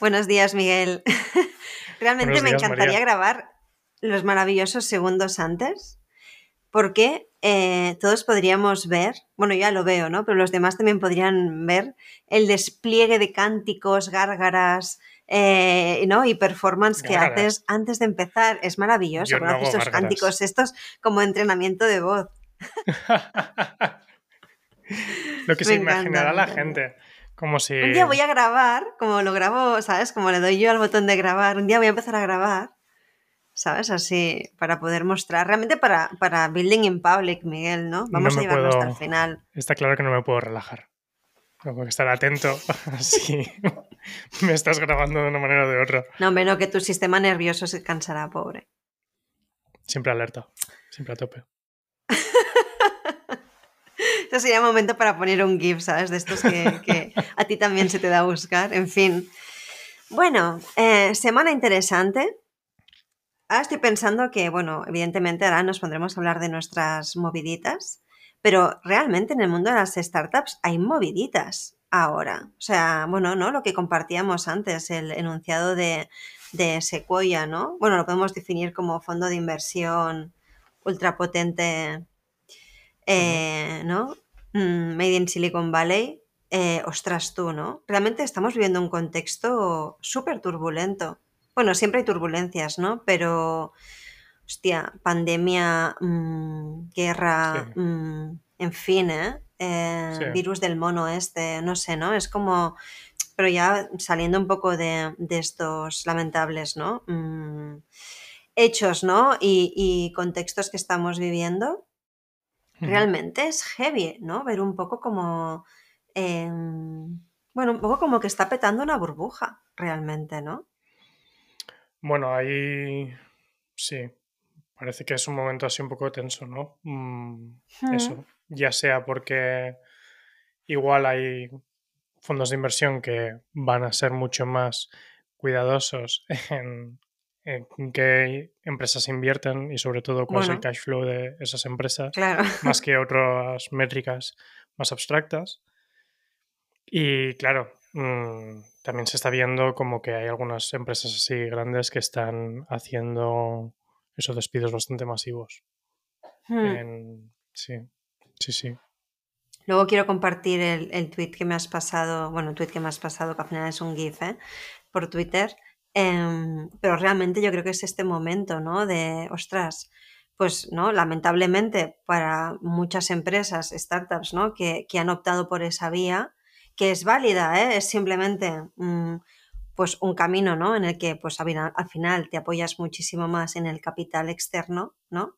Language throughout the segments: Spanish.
Buenos días, Miguel. Realmente me encantaría grabar los maravillosos segundos antes, porque eh, todos podríamos ver, bueno, ya lo veo, ¿no? Pero los demás también podrían ver el despliegue de cánticos, gárgaras, eh, ¿no? Y performance que haces antes de empezar. Es maravilloso. Yo estos cánticos estos como entrenamiento de voz. Lo que se imaginará la gente. Como si... Un día voy a grabar, como lo grabo, ¿sabes? Como le doy yo al botón de grabar, un día voy a empezar a grabar, ¿sabes? Así, para poder mostrar, realmente para, para building in public, Miguel, ¿no? Vamos a llevarlo hasta el final. Está claro que no me puedo relajar. Tengo que estar atento si me estás grabando de una manera o de otra. No, menos que tu sistema nervioso se cansará, pobre. Siempre alerta, siempre a tope. Este sería momento para poner un GIF, ¿sabes? De estos que, a ti también se te da a buscar. En fin. Bueno, eh, semana interesante. Ahora estoy pensando que, bueno, evidentemente ahora nos pondremos a hablar de nuestras moviditas, pero realmente en el mundo de las startups hay moviditas ahora. O sea, bueno, ¿no? Lo que compartíamos antes, el enunciado de, de Sequoia, ¿no? Bueno, lo podemos definir como fondo de inversión ultrapotente eh, ¿no? Mm, Made in Silicon Valley, eh, ostras tú, ¿no? Realmente estamos viviendo un contexto súper turbulento. Bueno, siempre hay turbulencias, ¿no? Pero, hostia, pandemia, mm, guerra, mm, en fin, ¿eh? ¿eh? Virus del mono este, no sé, ¿no? Es como, pero ya saliendo un poco de, estos lamentables, ¿no? hechos, ¿no? y contextos que estamos viviendo realmente es heavy, ¿no? Ver un poco como, em, bueno, un poco como que está petando una burbuja, realmente, ¿no? Bueno, ahí sí, parece que es un momento así un poco tenso, ¿no? Mm, eso, ya sea porque igual hay fondos de inversión que van a ser mucho más cuidadosos en en qué empresas invierten y sobre todo cuál es el cash flow de esas empresas, más que otras métricas más abstractas. Y claro, mm, también se está viendo como que hay algunas empresas así grandes que están haciendo esos despidos bastante masivos. Hmm. Sí, sí, sí. Luego quiero compartir el, el, tweet que me has pasado, bueno, el tweet que me has pasado, que al final es un GIF, ¿eh? por Twitter, Em, pero realmente yo creo que es este momento, ¿no? De, ostras, pues, ¿no? Lamentablemente para muchas empresas, startups, ¿no? Que, han optado por esa vía, que es válida, ¿eh? Es simplemente, mm, pues, un camino, ¿no? En el que, pues, al final te apoyas muchísimo más en el capital externo, ¿no?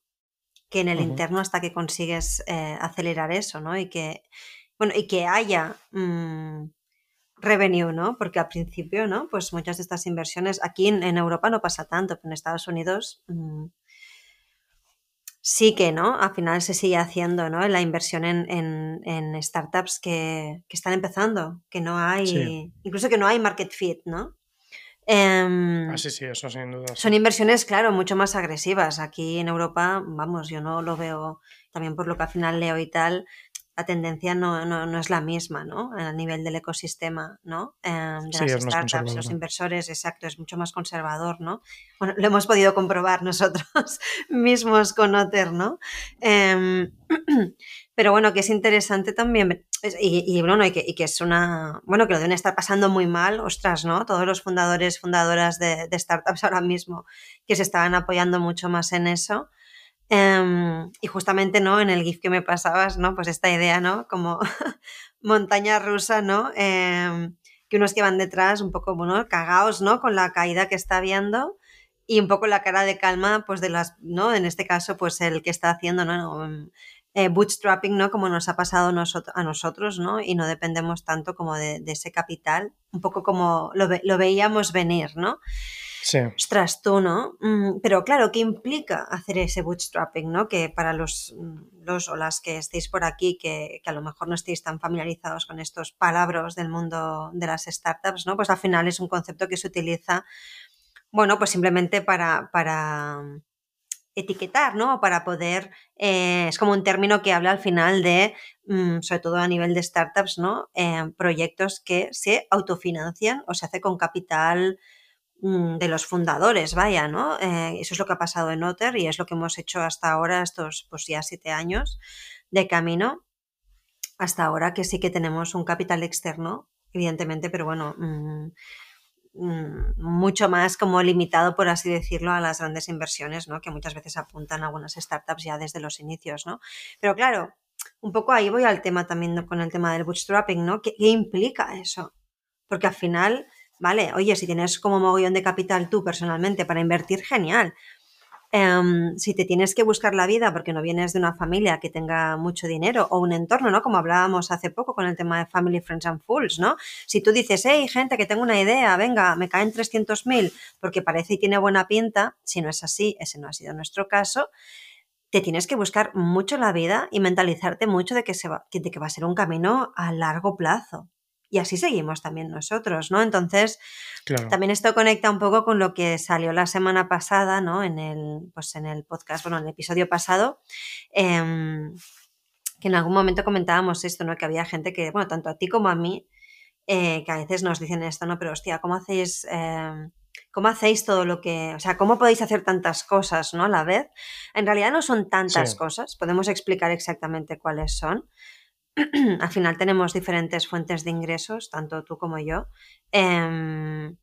Que en el interno hasta que consigues eh, acelerar eso, ¿no? Y que, bueno, y que haya... Mm, revenue, ¿no? Porque al principio, ¿no? Pues muchas de estas inversiones, aquí en, Europa no pasa tanto, pero en Estados Unidos mm, sí que, ¿no? Al final se sigue haciendo, ¿no? La inversión en, startups que, están empezando, que no hay, incluso que no hay market fit, ¿no? Em, ah, sí, sí, eso sin duda. Son inversiones, claro, mucho más agresivas. Aquí en Europa, vamos, yo no lo veo, también por lo que al final leo y tal, la tendencia no, no, es la misma, ¿no? A nivel del ecosistema, ¿no? Em, de las startups, los inversores, exacto, es mucho más conservador, ¿no? Bueno, lo hemos podido comprobar nosotros mismos con Otter, ¿no? Em, pero bueno, que es interesante también, y, bueno, y que, y que, es una, bueno, que lo deben estar pasando muy mal, ostras, ¿no? Todos los fundadores, fundadoras de, de startups ahora mismo que se estaban apoyando mucho más en eso. Em, y justamente, ¿no? En el GIF que me pasabas, ¿no? Pues esta idea, ¿no? Como montaña rusa, ¿no? Em, que unos que van detrás un poco, bueno, cagados, ¿no? Con la caída que está viendo y un poco la cara de calma, pues de las, ¿no? En este caso, pues el que está haciendo, ¿no? Em, eh, bootstrapping, ¿no? Como nos ha pasado a nosotros, ¿no? Y no dependemos tanto como de, ese capital, un poco como lo, lo veíamos venir, ¿no? Sí. Ostras, tú, ¿no? Mm, pero claro, ¿qué implica hacer ese bootstrapping, ¿no? Que para los, mm, los o las que estéis por aquí, que, a lo mejor no estéis tan familiarizados con estos palabras del mundo de las startups, ¿no? Pues al final es un concepto que se utiliza, bueno, pues simplemente para, para etiquetar, ¿no? Para poder, eh, es como un término que habla al final de, mm, sobre todo a nivel de startups, ¿no? Eh, proyectos que se autofinancian o se hace con capital mm, de los fundadores, vaya, ¿no? Eh, eso es lo que ha pasado en Otter y es lo que hemos hecho hasta ahora, estos pues ya siete años de camino, hasta ahora que sí que tenemos un capital externo, evidentemente, pero bueno, mm, Mm, mucho más como limitado, por así decirlo, a las grandes inversiones, ¿no? Que muchas veces apuntan algunas startups ya desde los inicios, ¿no? Pero claro, un poco ahí voy al tema también con el tema del bootstrapping, ¿no? ¿Qué, qué implica eso? Porque al final, vale, oye, si tienes como mogollón de capital tú personalmente para invertir, genial. Em, si te tienes que buscar la vida porque no vienes de una familia que tenga mucho dinero o un entorno, ¿no? Como hablábamos hace poco con el tema de Family, Friends and Fools, ¿no? Si tú dices, hey, gente, que tengo una idea, venga, me caen 300.000 porque parece y tiene buena pinta, si no es así, ese no ha sido nuestro caso, te tienes que buscar mucho la vida y mentalizarte mucho de que, se va, de que va a ser un camino a largo plazo. Y así seguimos también nosotros, ¿no? Entonces, también esto conecta un poco con lo que salió la semana pasada, ¿no? En el, pues en el podcast, bueno, en el episodio pasado, em, que en algún momento comentábamos esto, ¿no? Que había gente que, bueno, tanto a ti como a mí, eh, que a veces nos dicen esto, ¿no? Pero hostia, ¿cómo hacéis... Em, ¿Cómo hacéis todo lo que, o sea, cómo podéis hacer tantas cosas, ¿no? A la vez. En realidad no son tantas cosas, podemos explicar exactamente cuáles son, al final tenemos diferentes fuentes de ingresos, tanto tú como yo. Em,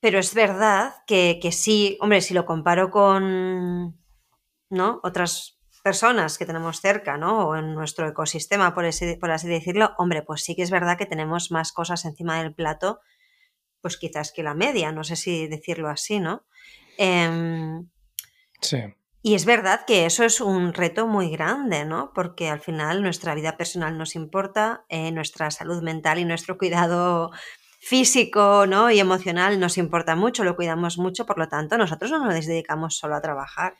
pero es verdad que, sí, hombre, si lo comparo con ¿no? otras personas que tenemos cerca, ¿no? O en nuestro ecosistema, por así, por así decirlo, hombre, pues sí que es verdad que tenemos más cosas encima del plato, pues quizás que la media, no sé si decirlo así, ¿no? Em, sí. Y es verdad que eso es un reto muy grande, ¿no? Porque al final nuestra vida personal nos importa, eh, nuestra salud mental y nuestro cuidado físico ¿no? y emocional nos importa mucho, lo cuidamos mucho, por lo tanto, nosotros no nos dedicamos solo a trabajar.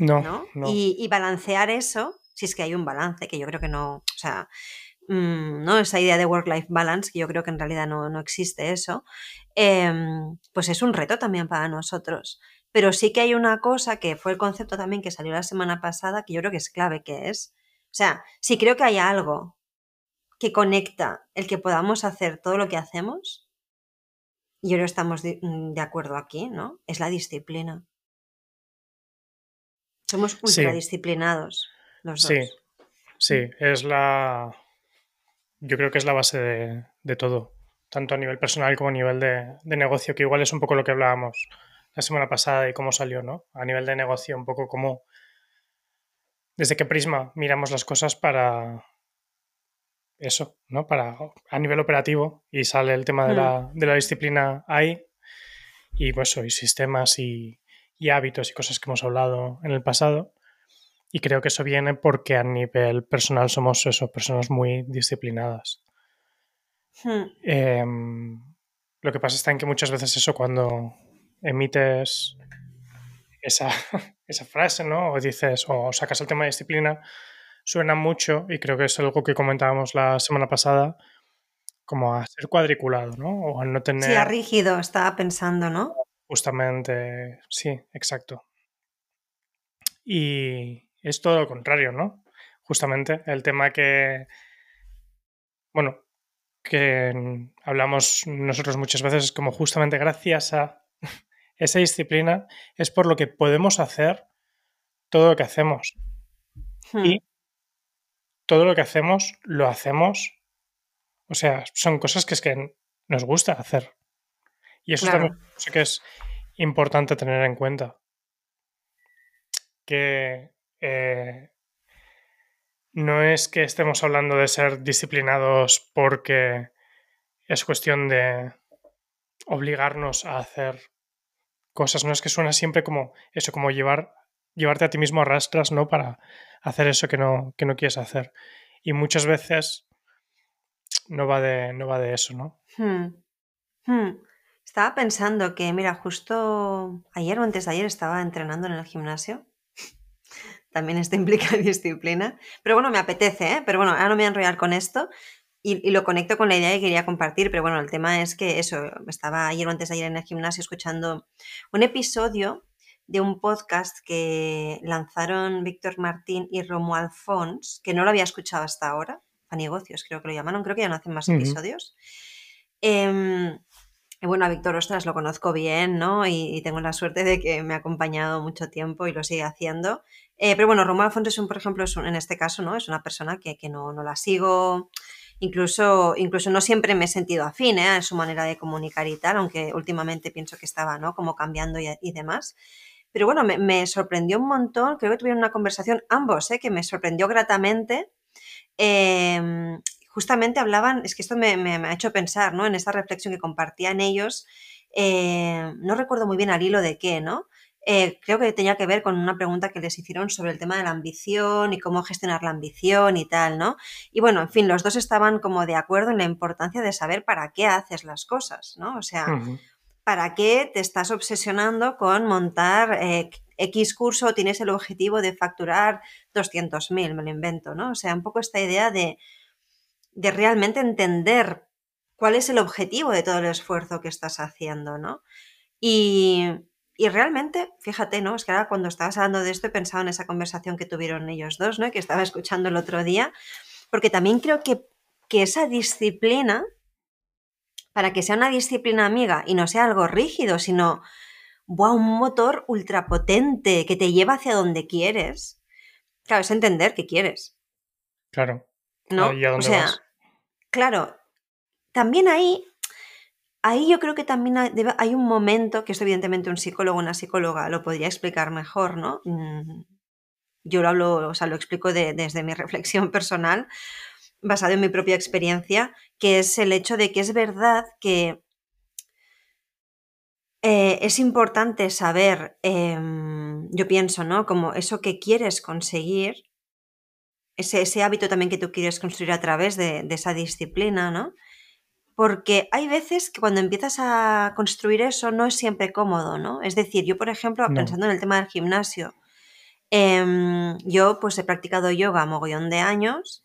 No. ¿no? Y, balancear eso, si es que hay un balance, que yo creo que no, o sea, mm, ¿no? Esa idea de work-life balance, que yo creo que en realidad no, no existe eso, em, pues es un reto también para nosotros. Pero sí que hay una cosa que fue el concepto también que salió la semana pasada, que yo creo que es clave, que es, o sea, si creo que hay algo que conecta el que podamos hacer todo lo que hacemos, y yo creo que estamos mm, de, acuerdo aquí, ¿no? Es la disciplina. Somos ultradisciplinados los sí, dos. Sí, es la. Yo creo que es la base de, de todo, tanto a nivel personal como a nivel de, de negocio, que igual es un poco lo que hablábamos la semana pasada y cómo salió, ¿no? A nivel de negocio, un poco cómo, desde qué prisma miramos las cosas para eso, ¿no? Para a nivel operativo y sale el tema de, la, mm. de la, disciplina ahí y pues hoy sistemas y, y hábitos y cosas que hemos hablado en el pasado. Y creo que eso viene porque a nivel personal somos eso, personas muy disciplinadas. Hmm. Em, lo que pasa está en que muchas veces eso cuando emites esa, esa frase, ¿no? O dices, o sacas el tema de disciplina, suena mucho, y creo que es algo que comentábamos la semana pasada, como a ser cuadriculado, ¿no? O a no tener... Sí, a rígido, estaba pensando, ¿no? Justamente, sí, exacto. Y es todo lo contrario, ¿no? Justamente el tema que, bueno, que hablamos nosotros muchas veces es como justamente gracias a esa disciplina es por lo que podemos hacer todo lo que hacemos. Hmm. Y todo lo que hacemos lo hacemos. O sea, son cosas que es que nos gusta hacer. Y eso también sé que es importante tener en cuenta. Que eh, no es que estemos hablando de ser disciplinados porque es cuestión de obligarnos a hacer cosas, ¿no? Es que suena siempre como eso, como llevar, llevarte a ti mismo a rastras, ¿no? Para hacer eso que no, que no quieres hacer. Y muchas veces no va de, no va de eso, ¿no? Hmm. Hmm. Estaba pensando que, mira, justo ayer o antes de ayer estaba entrenando en el gimnasio. También esto implica disciplina. Pero bueno, me apetece, ¿eh? Pero bueno, ahora no me voy a enrollar con esto. Y, lo conecto con la idea que quería compartir, pero bueno, el tema es que eso, estaba ayer o antes de ayer en el gimnasio escuchando un episodio de un podcast que lanzaron Víctor Martín y Romuald Fons, que no lo había escuchado hasta ahora, a negocios creo que lo llamaron, creo que ya no hacen más episodios. Em, bueno, a Víctor Ostras lo conozco bien, ¿no? Y, tengo la suerte de que me ha acompañado mucho tiempo y lo sigue haciendo. Eh, pero bueno, Romuald Fons es un, por ejemplo, es en este caso, ¿no? Es una persona que, no, no la sigo Incluso, incluso no siempre me he sentido afín ¿eh? a su manera de comunicar y tal, aunque últimamente pienso que estaba ¿no? como cambiando y, demás. Pero bueno, me, sorprendió un montón, creo que tuvieron una conversación ambos, ¿eh? que me sorprendió gratamente. Em, justamente hablaban, es que esto me, ha hecho pensar, ¿no? En esta reflexión que compartían ellos, eh, no recuerdo muy bien al hilo de qué, ¿no? Eh, creo que tenía que ver con una pregunta que les hicieron sobre el tema de la ambición y cómo gestionar la ambición y tal, ¿no? Y bueno, en fin, los dos estaban como de acuerdo en la importancia de saber para qué haces las cosas, ¿no? O sea, ¿para qué te estás obsesionando con montar eh, X curso, tienes el objetivo de facturar 200.000, me lo invento, ¿no? O sea, un poco esta idea de, de realmente entender cuál es el objetivo de todo el esfuerzo que estás haciendo, ¿no? Y, y realmente, fíjate, ¿no? Es que ahora cuando estabas hablando de esto he pensado en esa conversación que tuvieron ellos dos, ¿no? Que estaba escuchando el otro día, porque también creo que, que esa disciplina, para que sea una disciplina amiga y no sea algo rígido, sino wow, un motor ultrapotente que te lleva hacia donde quieres. Claro, es entender qué quieres. Claro. ¿No? ¿Y a dónde o sea, vas? claro, también ahí Ahí yo creo que también hay un momento, que esto evidentemente un psicólogo o una psicóloga lo podría explicar mejor, ¿no? Mm, yo lo hablo, o sea, lo explico desde mi reflexión personal, basado en mi propia experiencia, que es el hecho de que es verdad que eh, es importante saber, em, yo pienso, ¿no? Como eso que quieres conseguir, ese, hábito también que tú quieres construir a través de, de esa disciplina, ¿no? Porque hay veces que cuando empiezas a construir eso no es siempre cómodo, ¿no? Es decir, yo, por ejemplo, pensando en el tema del gimnasio, em, yo pues he practicado yoga mogollón de años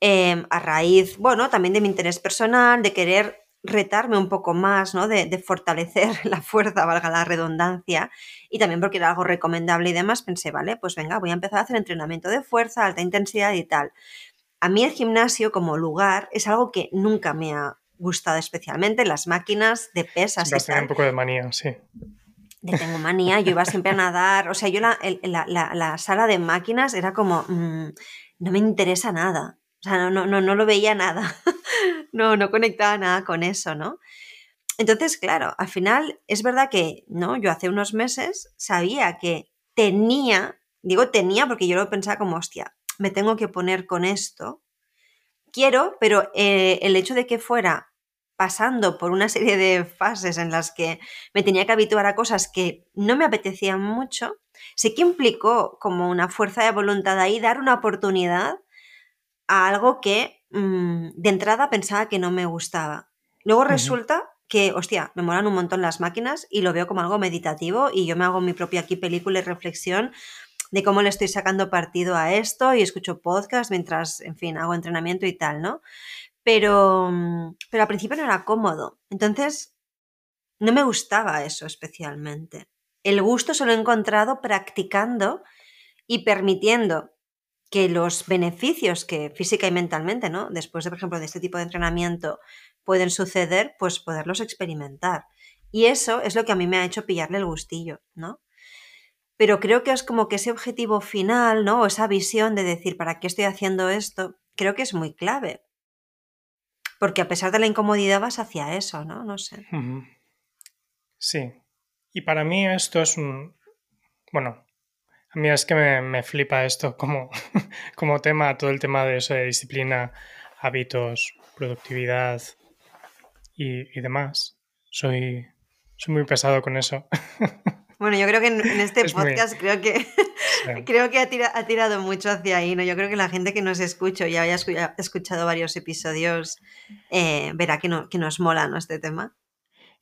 em, a raíz, bueno, también de mi interés personal, de querer retarme un poco más, ¿no? De, de, fortalecer la fuerza, valga la redundancia, y también porque era algo recomendable y demás, pensé, vale, pues venga, voy a empezar a hacer entrenamiento de fuerza, alta intensidad y tal. A mí el gimnasio como lugar es algo que nunca me ha gustado especialmente, las máquinas de pesas. A un poco de manía, sí. De tengo manía, yo iba siempre a nadar, o sea, yo la, la, sala de máquinas era como, mm, no me interesa nada, o sea, no, no, no, no lo veía nada, no, no conectaba nada con eso, ¿no? Entonces, claro, al final es verdad que, ¿no? Yo hace unos meses sabía que tenía, digo tenía porque yo lo pensaba como, hostia, me tengo que poner con esto. Quiero, pero eh, el hecho de que fuera pasando por una serie de fases en las que me tenía que habituar a cosas que no me apetecían mucho, sí que implicó como una fuerza de voluntad ahí dar una oportunidad a algo que mm, de entrada pensaba que no me gustaba. Luego resulta que, hostia, me molan un montón las máquinas y lo veo como algo meditativo y yo me hago mi propia aquí película y reflexión de cómo le estoy sacando partido a esto y escucho podcast mientras, en fin, hago entrenamiento y tal, ¿no? Pero, mm, pero al principio no era cómodo. Entonces, no me gustaba eso especialmente. El gusto se lo he encontrado practicando y permitiendo que los beneficios que física y mentalmente, ¿no? Después de, por ejemplo, de este tipo de entrenamiento pueden suceder, pues poderlos experimentar. Y eso es lo que a mí me ha hecho pillarle el gustillo, ¿no? Pero creo que es como que ese objetivo final, ¿no? O esa visión de decir, ¿para qué estoy haciendo esto? Creo que es muy clave. Porque a pesar de la incomodidad vas hacia eso, ¿no? No sé. Sí. Y para mí esto es un... Bueno, a mí es que me, flipa esto como, como tema, todo el tema de eso de disciplina, hábitos, productividad y, y demás. Soy, soy muy pesado con eso. Bueno, yo creo que en, este podcast creo que creo que ha, tirado mucho hacia ahí, ¿no? Yo creo que la gente que nos escucha y haya escuchado varios episodios eh, verá que, no, que nos mola ¿no? este tema.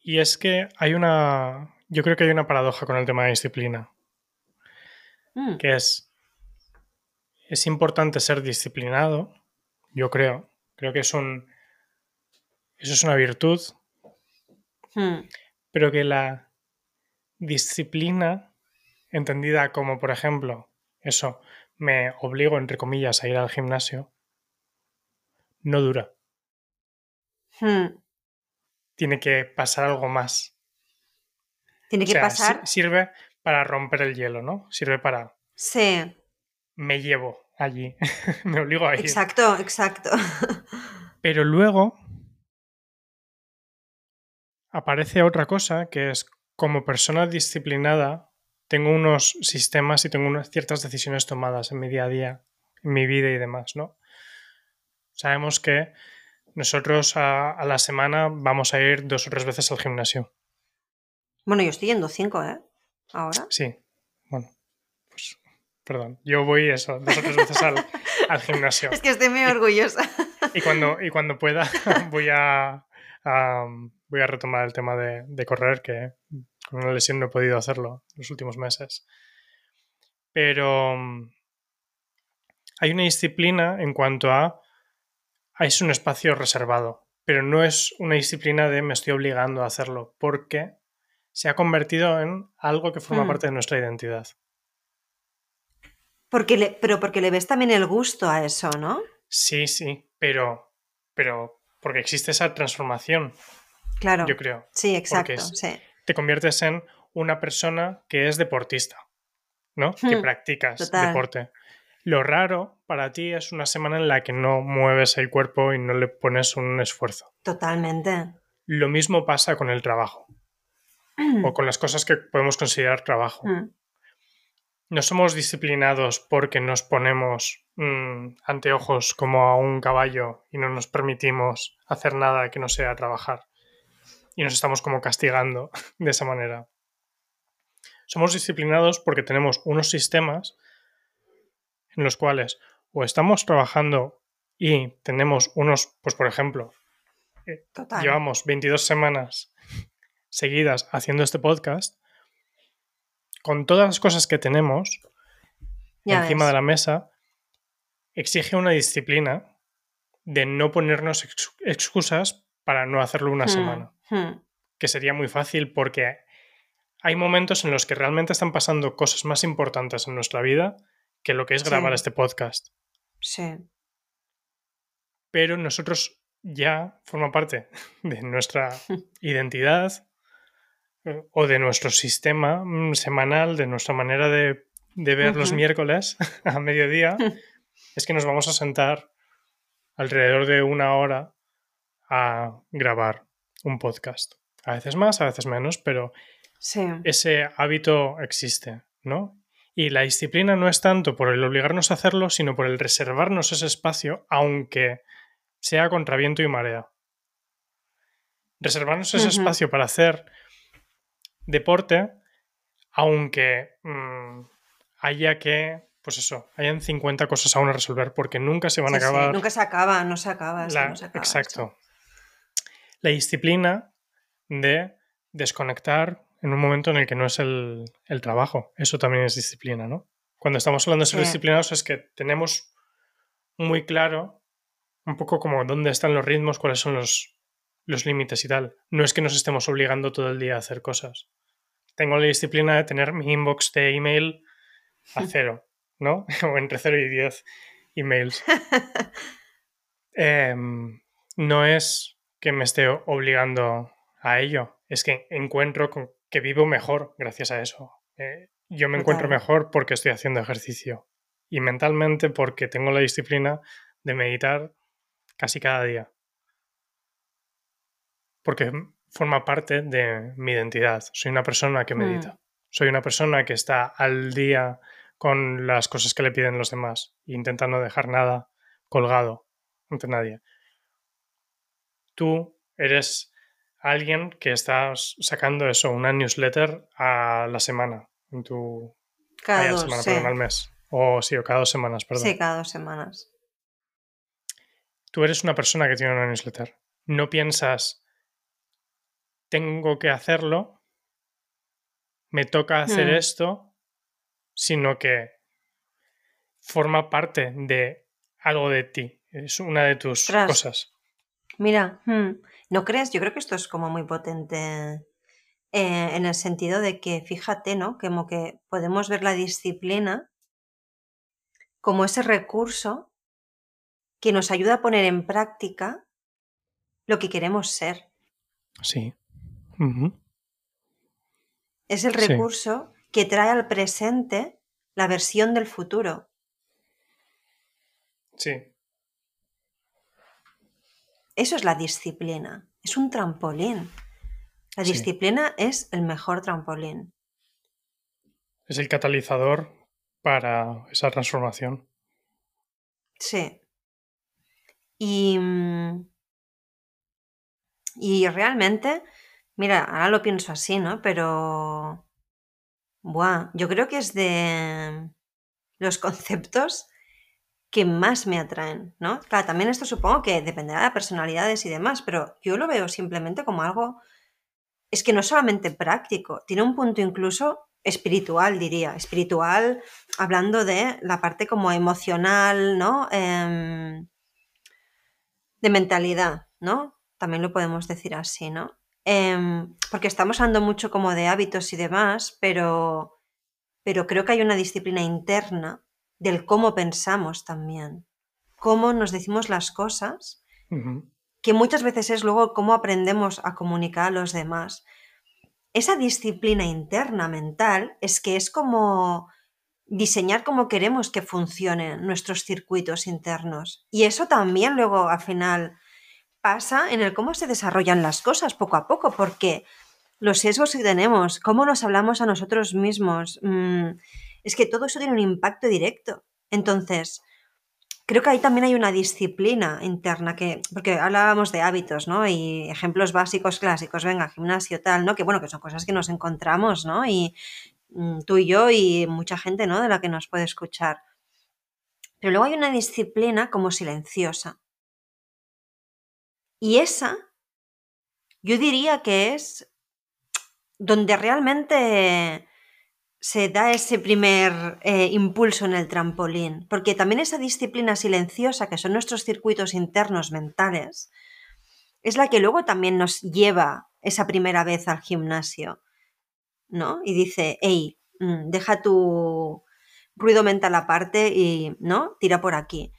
Y es que hay una. Yo creo que hay una paradoja con el tema de disciplina. Mm. Que es. Es importante ser disciplinado. Yo creo. Creo que es un. Eso es una virtud. Hmm. Pero que la disciplina entendida como, por ejemplo, eso, me obligo, entre comillas, a ir al gimnasio, no dura. Hmm. Tiene que pasar algo más. Tiene O que sea, pasar. si- sirve para romper el hielo, ¿no? Sirve para Sí, me llevo allí, me obligo a ir. exacto, exacto. Pero luego aparece otra cosa que es como persona disciplinada tengo unos sistemas y tengo unas ciertas decisiones tomadas en mi día a día, en mi vida y demás, ¿no? Sabemos que nosotros a, a la semana vamos a ir dos o tres veces al gimnasio. Bueno, yo estoy yendo cinco, ¿eh? Ahora. Sí, bueno, pues perdón, yo voy eso, dos o tres veces al, al gimnasio. Es que estoy muy orgullosa. Y cuando, y cuando pueda voy a, voy a retomar el tema de, de correr, que con una lesión no he podido hacerlo los últimos meses. Pero mm, hay una disciplina en cuanto a es un espacio reservado, pero no es una disciplina de me estoy obligando a hacerlo, porque se ha convertido en algo que forma Hmm. parte de nuestra identidad. Porque le, pero porque le ves también el gusto a eso, ¿no? Sí, sí, pero, pero porque existe esa transformación, Claro. yo creo. Sí, exacto. es- Sí. te conviertes en una persona que es deportista, ¿no? Que Hmm, practicas total. deporte. Lo raro para ti es una semana en la que no mueves el cuerpo y no le pones un esfuerzo. Totalmente. Lo mismo pasa con el trabajo o con las cosas que podemos considerar trabajo. Mm, No somos disciplinados porque nos ponemos mm, anteojos como a un caballo y no nos permitimos hacer nada que no sea trabajar. Y nos estamos como castigando de esa manera. Somos disciplinados porque tenemos unos sistemas en los cuales o estamos trabajando y tenemos unos, pues por ejemplo, Total. llevamos 22 semanas seguidas haciendo este podcast, con todas las cosas que tenemos Ya encima ves. de la mesa, exige una disciplina de no ponernos ex- excusas para no hacerlo una Hmm, semana, hmm. que sería muy fácil porque hay momentos en los que realmente están pasando cosas más importantes en nuestra vida que lo que es Sí. grabar este podcast. Sí. pero nosotros ya forma parte de nuestra identidad o de nuestro sistema mm, semanal, de nuestra manera de, de ver los miércoles a mediodía, es que nos vamos a sentar alrededor de una hora a grabar un podcast. A veces más, a veces menos, pero Sí. ese hábito existe, ¿no? Y la disciplina no es tanto por el obligarnos a hacerlo, sino por el reservarnos ese espacio, aunque sea contra viento y marea. Reservarnos ese espacio para hacer deporte, aunque mm, haya que, pues eso, hayan 50 cosas aún a resolver, porque nunca se van a Sí, sí, acabar Nunca se acaba, no se acaba. la- no se acaba exacto. La disciplina de desconectar en un momento en el que no es el, el trabajo. Eso también es disciplina, ¿no? Cuando estamos hablando de ser Sí. disciplinados es que tenemos muy claro un poco como dónde están los ritmos, cuáles son los, los límites y tal. No es que nos estemos obligando todo el día a hacer cosas. Tengo la disciplina de tener mi inbox de email a cero, ¿no? o entre 0 y 10 emails. Em, no es que me esté obligando a ello, es que encuentro con- que vivo mejor gracias a eso. Eh, yo me encuentro mejor porque estoy haciendo ejercicio y mentalmente porque tengo la disciplina de meditar casi cada día. Porque forma parte de mi identidad. Soy una persona que Mm. medita. Soy una persona que está al día con las cosas que le piden los demás e intenta no dejar nada colgado ante nadie. Tú eres alguien que estás sacando eso, una newsletter a la semana, en tu Cada dos, semana, sí. perdón, al mes. O sí, o cada dos semanas, perdón. Sí, cada dos semanas. Tú eres una persona que tiene una newsletter. No piensas, tengo que hacerlo, me toca hacer Hmm. esto, sino que forma parte de algo de ti. Es una de tus cosas. Mira, hmm, ¿no crees? Yo creo que esto es como muy potente eh, en el sentido de que, fíjate, ¿no? Como que podemos ver la disciplina como ese recurso que nos ayuda a poner en práctica lo que queremos ser. Sí. Es el recurso que trae al presente la versión del futuro. Sí. Eso es la disciplina. Es un trampolín. La disciplina es el mejor trampolín. Es el catalizador para esa transformación. Sí. Y, mm, y realmente, mira, ahora lo pienso así, ¿no? Pero, buah, yo creo que es de los conceptos que más me atraen, ¿no? Claro, también esto supongo que dependerá de personalidades y demás, pero yo lo veo simplemente como algo, es que no es solamente práctico, tiene un punto incluso espiritual, diría, espiritual, hablando de la parte como emocional, ¿no? Em, de mentalidad, ¿no? También lo podemos decir así, ¿no? Em, porque estamos hablando mucho como de hábitos y demás, pero, pero creo que hay una disciplina interna del cómo pensamos también, cómo nos decimos las cosas, que muchas veces es luego cómo aprendemos a comunicar a los demás esa disciplina interna mental es que es como diseñar como queremos que funcionen nuestros circuitos internos. Y eso también luego al final pasa en el cómo se desarrollan las cosas poco a poco, porque los sesgos que tenemos, cómo nos hablamos a nosotros mismos, mm, es que todo eso tiene un impacto directo. Entonces, creo que ahí también hay una disciplina interna que, porque hablábamos de hábitos, ¿no? Y ejemplos básicos clásicos, venga, gimnasio, tal, ¿no? Que bueno, que son cosas que nos encontramos, ¿no? Y mm, tú y yo y mucha gente, ¿no? De la que nos puede escuchar. Pero luego hay una disciplina como silenciosa. Y esa, yo diría que es donde realmente se da ese primer eh, impulso en el trampolín, porque también esa disciplina silenciosa, que son nuestros circuitos internos mentales, es la que luego también nos lleva esa primera vez al gimnasio, ¿no? Y dice, hey, mm, deja tu ruido mental aparte y, ¿no? Tira por aquí.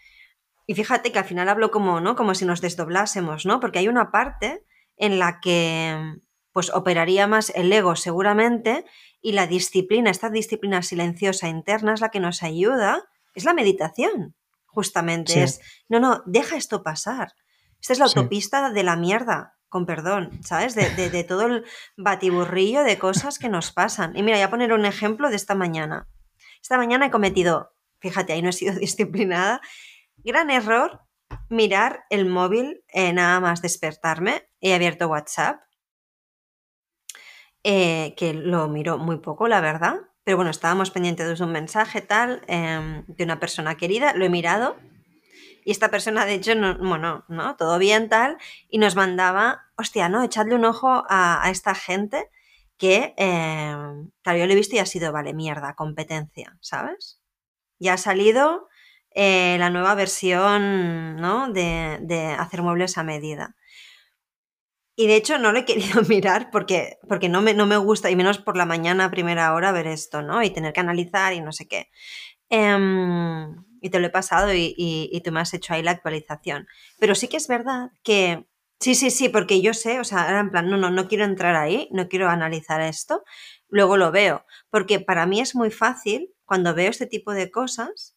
Y fíjate que al final hablo como, ¿no? Como si nos desdoblásemos, ¿no? Porque hay una parte en la que pues operaría más el ego seguramente y la disciplina, esta disciplina silenciosa interna es la que nos ayuda, es la meditación, justamente. Es, no, no, deja esto pasar. Esta es la autopista de la mierda, con perdón, ¿sabes? De, todo el batiburrillo de cosas que nos pasan. Y mira, voy a poner un ejemplo de esta mañana. Esta mañana he cometido, fíjate, ahí no he sido disciplinada, gran error mirar el móvil nada más despertarme. He abierto WhatsApp eh, que lo miró muy poco, la verdad. Pero bueno, estábamos pendientes de un mensaje tal, em, de una persona querida, lo he mirado. Y esta persona, de hecho, no, bueno, ¿no? Todo bien tal. Y nos mandaba, hostia, ¿no? Echadle un ojo a, esta gente que, em, claro, yo lo he visto y ha sido, vale, mierda, competencia, ¿sabes? Ya ha salido eh, la nueva versión, ¿no? De, de hacer muebles a medida. Y de hecho no lo he querido mirar porque, porque no, me, no me gusta, y menos por la mañana a primera hora, ver esto, ¿no? Y tener que analizar y no sé qué. Em, y te lo he pasado y, y, tú me has hecho ahí la actualización. Pero sí que es verdad que... Sí, sí, sí, porque yo sé, o sea, era en plan, no, no, no quiero entrar ahí, no quiero analizar esto, luego lo veo. Porque para mí es muy fácil, cuando veo este tipo de cosas,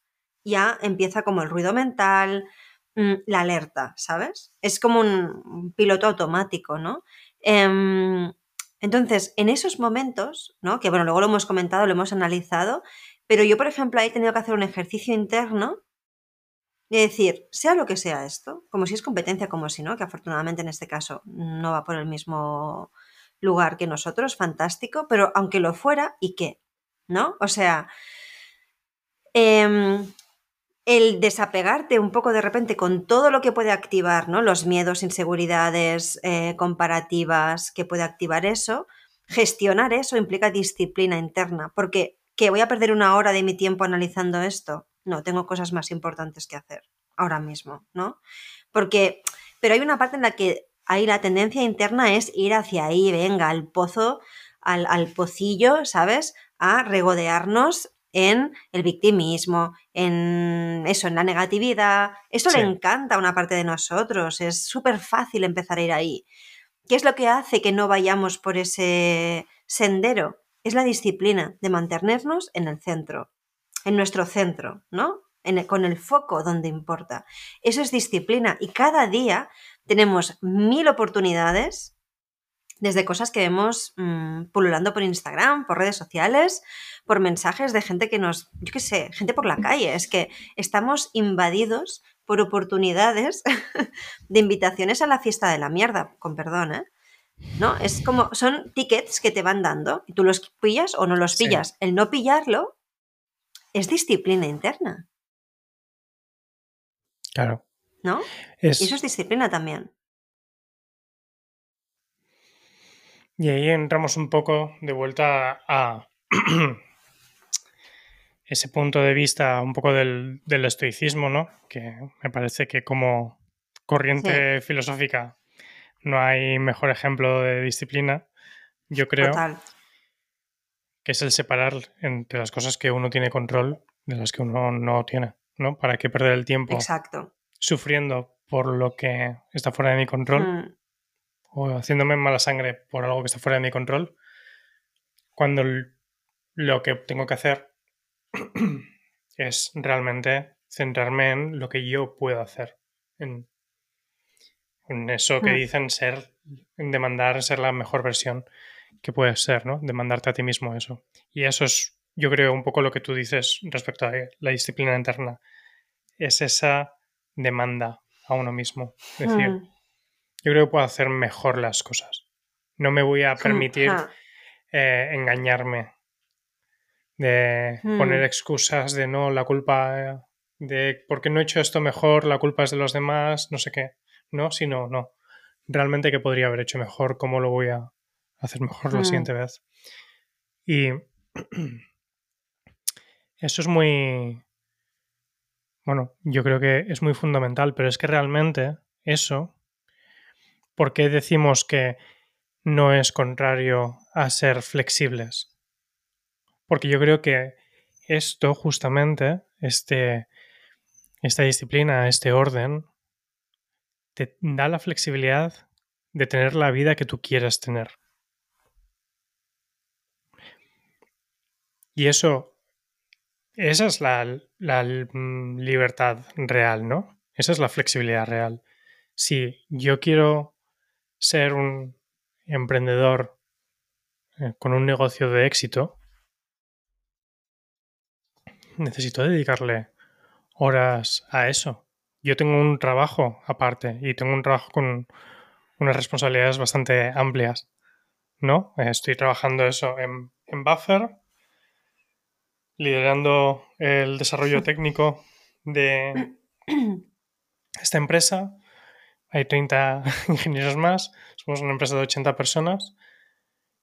ya empieza como el ruido mental, Mm, la alerta, ¿sabes? Es como un piloto automático, ¿no? Em, entonces, en esos momentos, ¿no? Que bueno, luego lo hemos comentado, lo hemos analizado, pero yo, por ejemplo, he tenido que hacer un ejercicio interno de decir, sea lo que sea esto, como si es competencia, como si no, que afortunadamente en este caso no va por el mismo lugar que nosotros, fantástico, pero aunque lo fuera, ¿y qué? ¿No? O sea, eh, el desapegarte un poco de repente con todo lo que puede activar, ¿no? Los miedos, inseguridades, eh, comparativas que puede activar eso, gestionar eso implica disciplina interna, porque que voy a perder una hora de mi tiempo analizando esto, no, tengo cosas más importantes que hacer ahora mismo, ¿no? Porque, pero hay una parte en la que ahí la tendencia interna es ir hacia ahí, venga, al pozo al, al pocillo, ¿sabes? A regodearnos en el victimismo, en eso, en la negatividad. Eso le encanta a una parte de nosotros. Es súper fácil empezar a ir ahí. ¿Qué es lo que hace que no vayamos por ese sendero? Es la disciplina de mantenernos en el centro, en nuestro centro, ¿no? con el foco donde importa. Eso es disciplina y cada día tenemos mil oportunidades desde cosas que vemos mm, pululando por Instagram, por redes sociales, por mensajes de gente que nos, yo qué sé, gente por la calle. Es que estamos invadidos por oportunidades de invitaciones a la fiesta de la mierda, con perdón, ¿eh? ¿No? Es como, son tickets que te van dando y tú los pillas o no los pillas. El no pillarlo es disciplina interna. Claro. ¿No? Y eso es disciplina también. Y ahí entramos un poco de vuelta a ese punto de vista un poco del, estoicismo, ¿no? Que me parece que como corriente filosófica no hay mejor ejemplo de disciplina, yo creo. Que es el separar entre las cosas que uno tiene control de las que uno no tiene, ¿no? ¿Para qué perder el tiempo Exacto. sufriendo por lo que está fuera de mi control? Mm o haciéndome mala sangre por algo que está fuera de mi control, cuando lo que tengo que hacer es realmente centrarme en lo que yo puedo hacer, en, eso que hmm. dicen ser, en demandar ser la mejor versión que puedes ser, ¿no? Demandarte a ti mismo eso. Y eso es, yo creo, un poco lo que tú dices respecto a la disciplina interna. Es esa demanda a uno mismo. Es decir, hmm yo creo que puedo hacer mejor las cosas. No me voy a permitir eh, engañarme, de poner mm. excusas de no, la culpa de porque no he hecho esto mejor, la culpa es de los demás, no sé qué. No, sino, no. Realmente que podría haber hecho mejor, cómo lo voy a hacer mejor la mm. siguiente vez. Y eso es muy... Bueno, yo creo que es muy fundamental, pero es que realmente eso ¿por qué decimos que no es contrario a ser flexibles? Porque yo creo que esto justamente, este, esta disciplina, este orden, te da la flexibilidad de tener la vida que tú quieras tener. Y eso, esa es la, la libertad real, ¿no? Esa es la flexibilidad real. Si yo quiero ser un emprendedor eh, con un negocio de éxito, necesito dedicarle horas a eso. Yo tengo un trabajo aparte y tengo un trabajo con unas responsabilidades bastante amplias, ¿no? Estoy trabajando eso en, en Buffer, liderando el desarrollo técnico de esta empresa hay 30 ingenieros más, somos una empresa de 80 personas.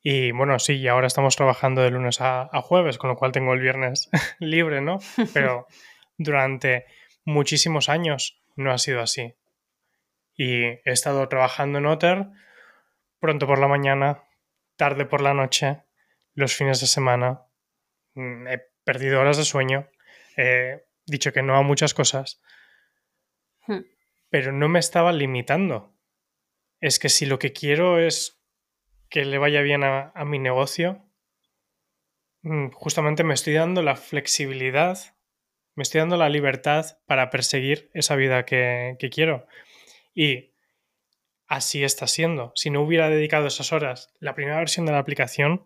Y bueno, sí, ahora estamos trabajando de lunes a, jueves, con lo cual tengo el viernes libre, ¿no? Pero durante muchísimos años no ha sido así. Y he estado trabajando en Otter pronto por la mañana, tarde por la noche, los fines de semana. Mm, he perdido horas de sueño, he dicho que no a muchas cosas. Hmm pero no me estaba limitando. Es que si lo que quiero es que le vaya bien a, mi negocio, mm, justamente me estoy dando la flexibilidad, me estoy dando la libertad para perseguir esa vida que, quiero. Y así está siendo. Si no hubiera dedicado esas horas, la primera versión de la aplicación,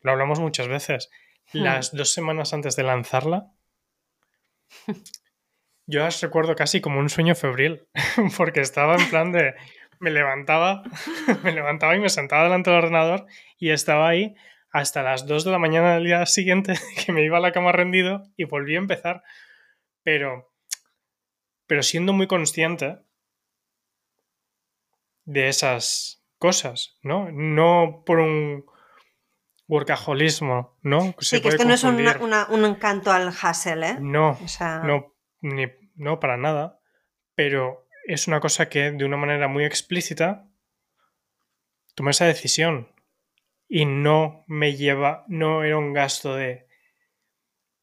lo hablamos muchas veces, hmm. las dos semanas antes de lanzarla, yo las recuerdo casi como un sueño febril, porque estaba en plan de... Me levantaba, me levantaba y me sentaba delante del ordenador y estaba ahí hasta las 2 de la mañana del día siguiente, que me iba a la cama rendido y volví a empezar. Pero, pero siendo muy consciente de esas cosas, ¿no? No por un workaholismo, ¿no? sí, que esto no es un encanto al hustle, ¿eh? No, no, ni, no, para nada, pero es una cosa que de una manera muy explícita toma esa decisión y no me lleva, no era un gasto de,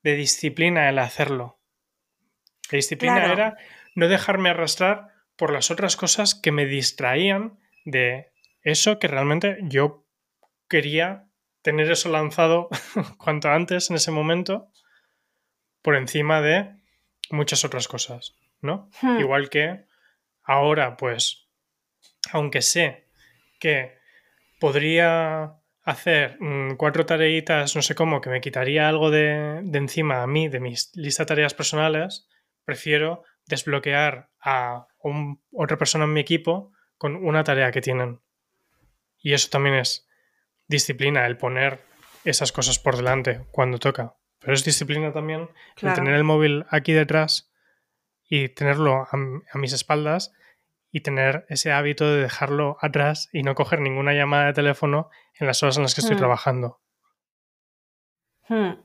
de disciplina el hacerlo. La disciplina era no dejarme arrastrar por las otras cosas que me distraían de eso que realmente yo quería tener eso lanzado cuanto antes en ese momento por encima de muchas otras cosas, ¿no? Hmm. Igual que ahora, pues, aunque sé que podría hacer mm, cuatro tareitas, no sé cómo, que me quitaría algo de, encima a mí, de mis lista de tareas personales, prefiero desbloquear a otra persona en mi equipo con una tarea que tienen. Y eso también es disciplina, el poner esas cosas por delante cuando toca. Pero es disciplina también el tener el móvil aquí detrás y tenerlo a, mis espaldas y tener ese hábito de dejarlo atrás y no coger ninguna llamada de teléfono en las horas en las que estoy hmm. trabajando. Hmm.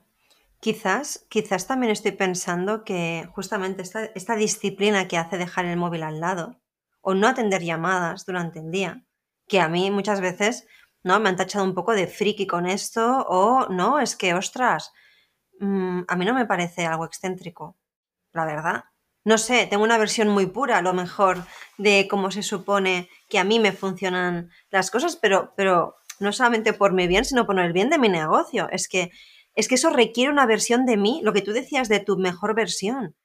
Quizás, quizás también estoy pensando que justamente esta, esta, disciplina que hace dejar el móvil al lado o no atender llamadas durante el día, que a mí muchas veces ¿no? me han tachado un poco de friki con esto o no, es que, ostras, mm, a mí no me parece algo excéntrico, la verdad. No sé, tengo una versión muy pura a lo mejor de cómo se supone que a mí me funcionan las cosas, pero, pero no solamente por mi bien, sino por el bien de mi negocio. Es que, es que eso requiere una versión de mí, lo que tú decías de tu mejor versión.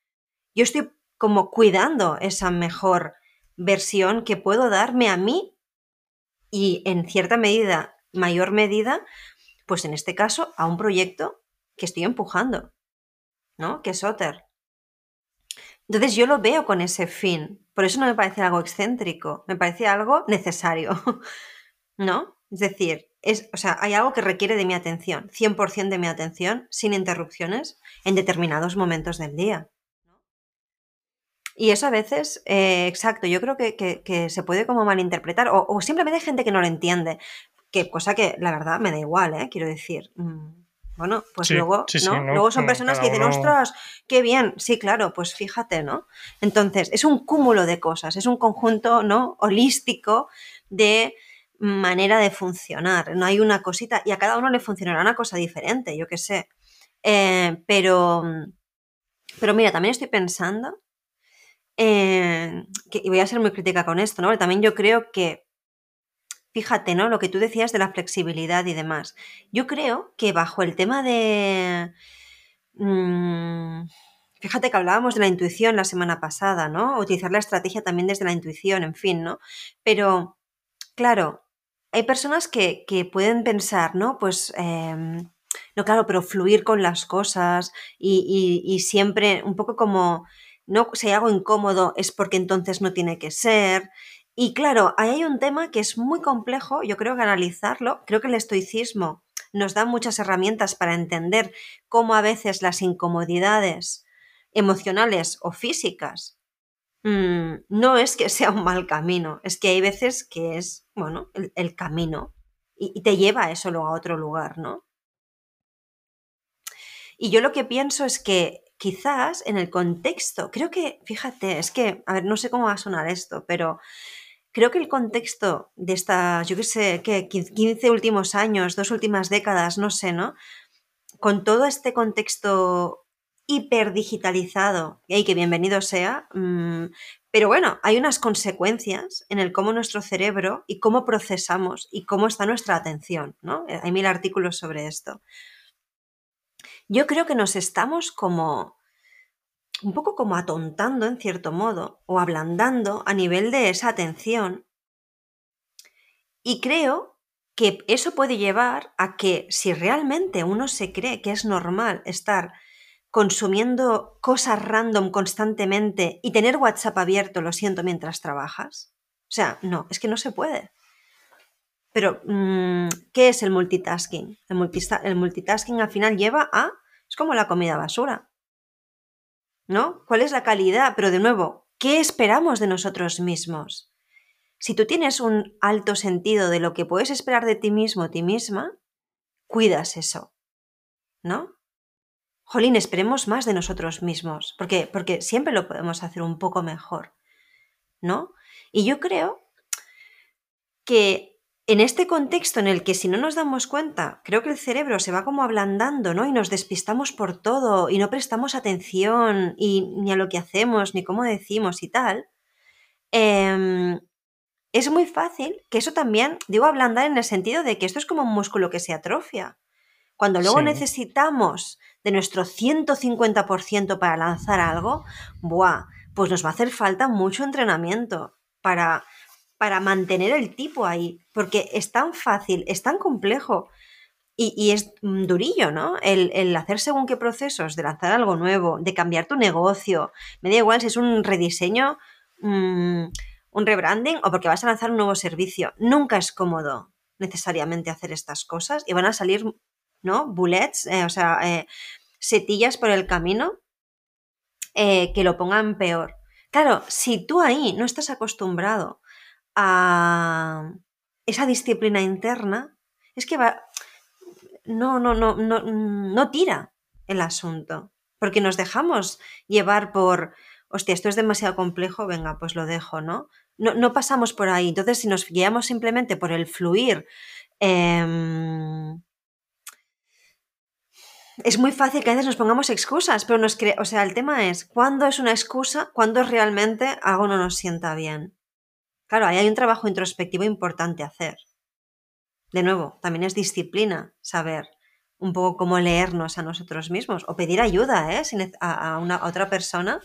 Yo estoy como cuidando esa mejor versión que puedo darme a mí y en cierta medida, mayor medida, pues en este caso a un proyecto que estoy empujando, ¿no? Que es Otter. Entonces yo lo veo con ese fin. Por eso no me parece algo excéntrico, me parece algo necesario, ¿no? Es decir, es, o sea, hay algo que requiere de mi atención, 100% de mi atención, sin interrupciones, en determinados momentos del día. Y eso a veces, eh, exacto, yo creo que, se puede como malinterpretar, o, o, simplemente hay gente que no lo entiende, que cosa que la verdad me da igual, ¿eh? quiero decir. Mm, bueno, pues luego, ¿no? Luego son personas que dicen, ostras, qué bien, sí, claro, pues fíjate, ¿no? Entonces, es un cúmulo de cosas, es un conjunto, ¿no? Holístico de manera de funcionar. No hay una cosita, y a cada uno le funcionará una cosa diferente, yo qué sé. Eh, pero, pero mira, también estoy pensando, que, y voy a ser muy crítica con esto, ¿no? también yo creo que Fíjate, ¿no? Lo que tú decías de la flexibilidad y demás. Yo creo que bajo el tema de... Mm, fíjate que hablábamos de la intuición la semana pasada, ¿no? Utilizar la estrategia también desde la intuición, en fin, ¿no? Pero, claro, hay personas que, pueden pensar, ¿no? Pues, em, no, claro, pero fluir con las cosas y, y, siempre un poco como, no, si hay algo incómodo es porque entonces no tiene que ser. Y claro, ahí hay un tema que es muy complejo, yo creo que analizarlo, creo que el estoicismo nos da muchas herramientas para entender cómo a veces las incomodidades emocionales o físicas mm, no es que sea un mal camino, es que hay veces que es, bueno, el, camino y, y, te lleva eso luego a otro lugar, ¿no? Y yo lo que pienso es que quizás en el contexto, creo que, fíjate, es que, a ver, no sé cómo va a sonar esto, pero creo que el contexto de estas, yo qué sé, que 15 últimos años, dos últimas décadas, no sé, ¿no? Con todo este contexto hiperdigitalizado, y que bienvenido sea, mm, pero bueno, hay unas consecuencias en el cómo nuestro cerebro y cómo procesamos y cómo está nuestra atención, ¿no? Hay mil artículos sobre esto. Yo creo que nos estamos como un poco como atontando en cierto modo o ablandando a nivel de esa atención. Y creo que eso puede llevar a que si realmente uno se cree que es normal estar consumiendo cosas random constantemente y tener WhatsApp abierto, lo siento, mientras trabajas. O sea, no, es que no se puede. Pero, mm, ¿qué es el multitasking? El, el multitasking al final lleva a... Es como la comida basura. ¿No? ¿Cuál es la calidad? Pero de nuevo, ¿qué esperamos de nosotros mismos? Si tú tienes un alto sentido de lo que puedes esperar de ti mismo ti misma, cuidas eso, ¿no? Jolín, esperemos más de nosotros mismos, porque, porque siempre lo podemos hacer un poco mejor, ¿no? Y yo creo que en este contexto en el que si no nos damos cuenta, creo que el cerebro se va como ablandando, ¿no? Y nos despistamos por todo y no prestamos atención y, ni a lo que hacemos, ni cómo decimos y tal, em, es muy fácil que eso también, digo ablandar en el sentido de que esto es como un músculo que se atrofia. Cuando luego necesitamos de nuestro 150% para lanzar algo, ¡buah! Pues nos va a hacer falta mucho entrenamiento para, para mantener el tipo ahí, porque es tan fácil, es tan complejo y, es durillo, ¿no? El, hacer según qué procesos, de lanzar algo nuevo, de cambiar tu negocio, me da igual si es un rediseño, mm, un rebranding o porque vas a lanzar un nuevo servicio. Nunca es cómodo necesariamente hacer estas cosas y van a salir ¿no? Bullets, eh, o sea, eh, setillas por el camino eh, que lo pongan peor. Claro, si tú ahí no estás acostumbrado a esa disciplina interna, es que. No, no, no, no, no tira el asunto. Porque nos dejamos llevar por. Hostia, esto es demasiado complejo, venga, pues lo dejo, ¿no? No, no pasamos por ahí. Entonces, si nos guiamos simplemente por el fluir em, es muy fácil que a veces nos pongamos excusas, pero nos o sea, el tema es cuándo es una excusa, cuándo realmente algo no nos sienta bien. Claro, ahí hay un trabajo introspectivo importante a hacer. De nuevo, también es disciplina saber un poco cómo leernos a nosotros mismos o pedir ayuda ¿eh? a, una, otra persona,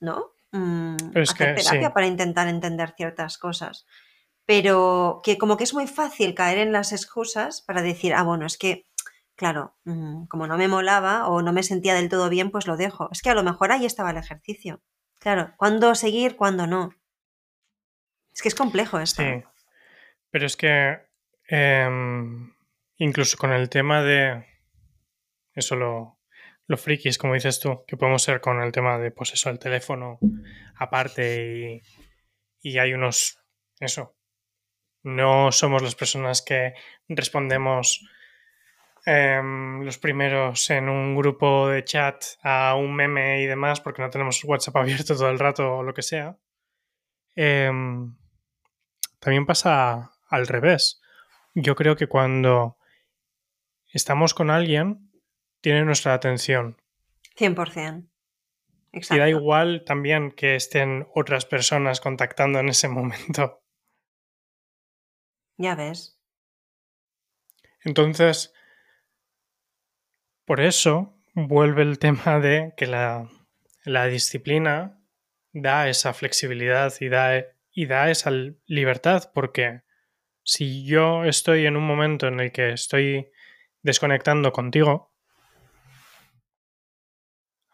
¿no? Mm, es hacer terapia para intentar entender ciertas cosas. Pero que como que es muy fácil caer en las excusas para decir, ah, bueno, es que claro, mm, como no me molaba o no me sentía del todo bien, pues lo dejo. Es que a lo mejor ahí estaba el ejercicio. Claro, ¿cuándo seguir, cuándo no? Es que es complejo esto. Sí, pero es que em, incluso con el tema de eso lo, lo frikis, como dices tú, que podemos ser con el tema de, pues eso, el teléfono aparte y, y hay unos, eso, no somos las personas que respondemos Em, los primeros en un grupo de chat a un meme y demás, porque no tenemos WhatsApp abierto todo el rato o lo que sea. Em, también pasa al revés. Yo creo que cuando estamos con alguien, tiene nuestra atención. 100%. Exacto. Y da igual también que estén otras personas contactando en ese momento. Ya ves. Entonces, por eso vuelve el tema de que la, disciplina da esa flexibilidad y da, y da esa libertad, porque si yo estoy en un momento en el que estoy desconectando contigo,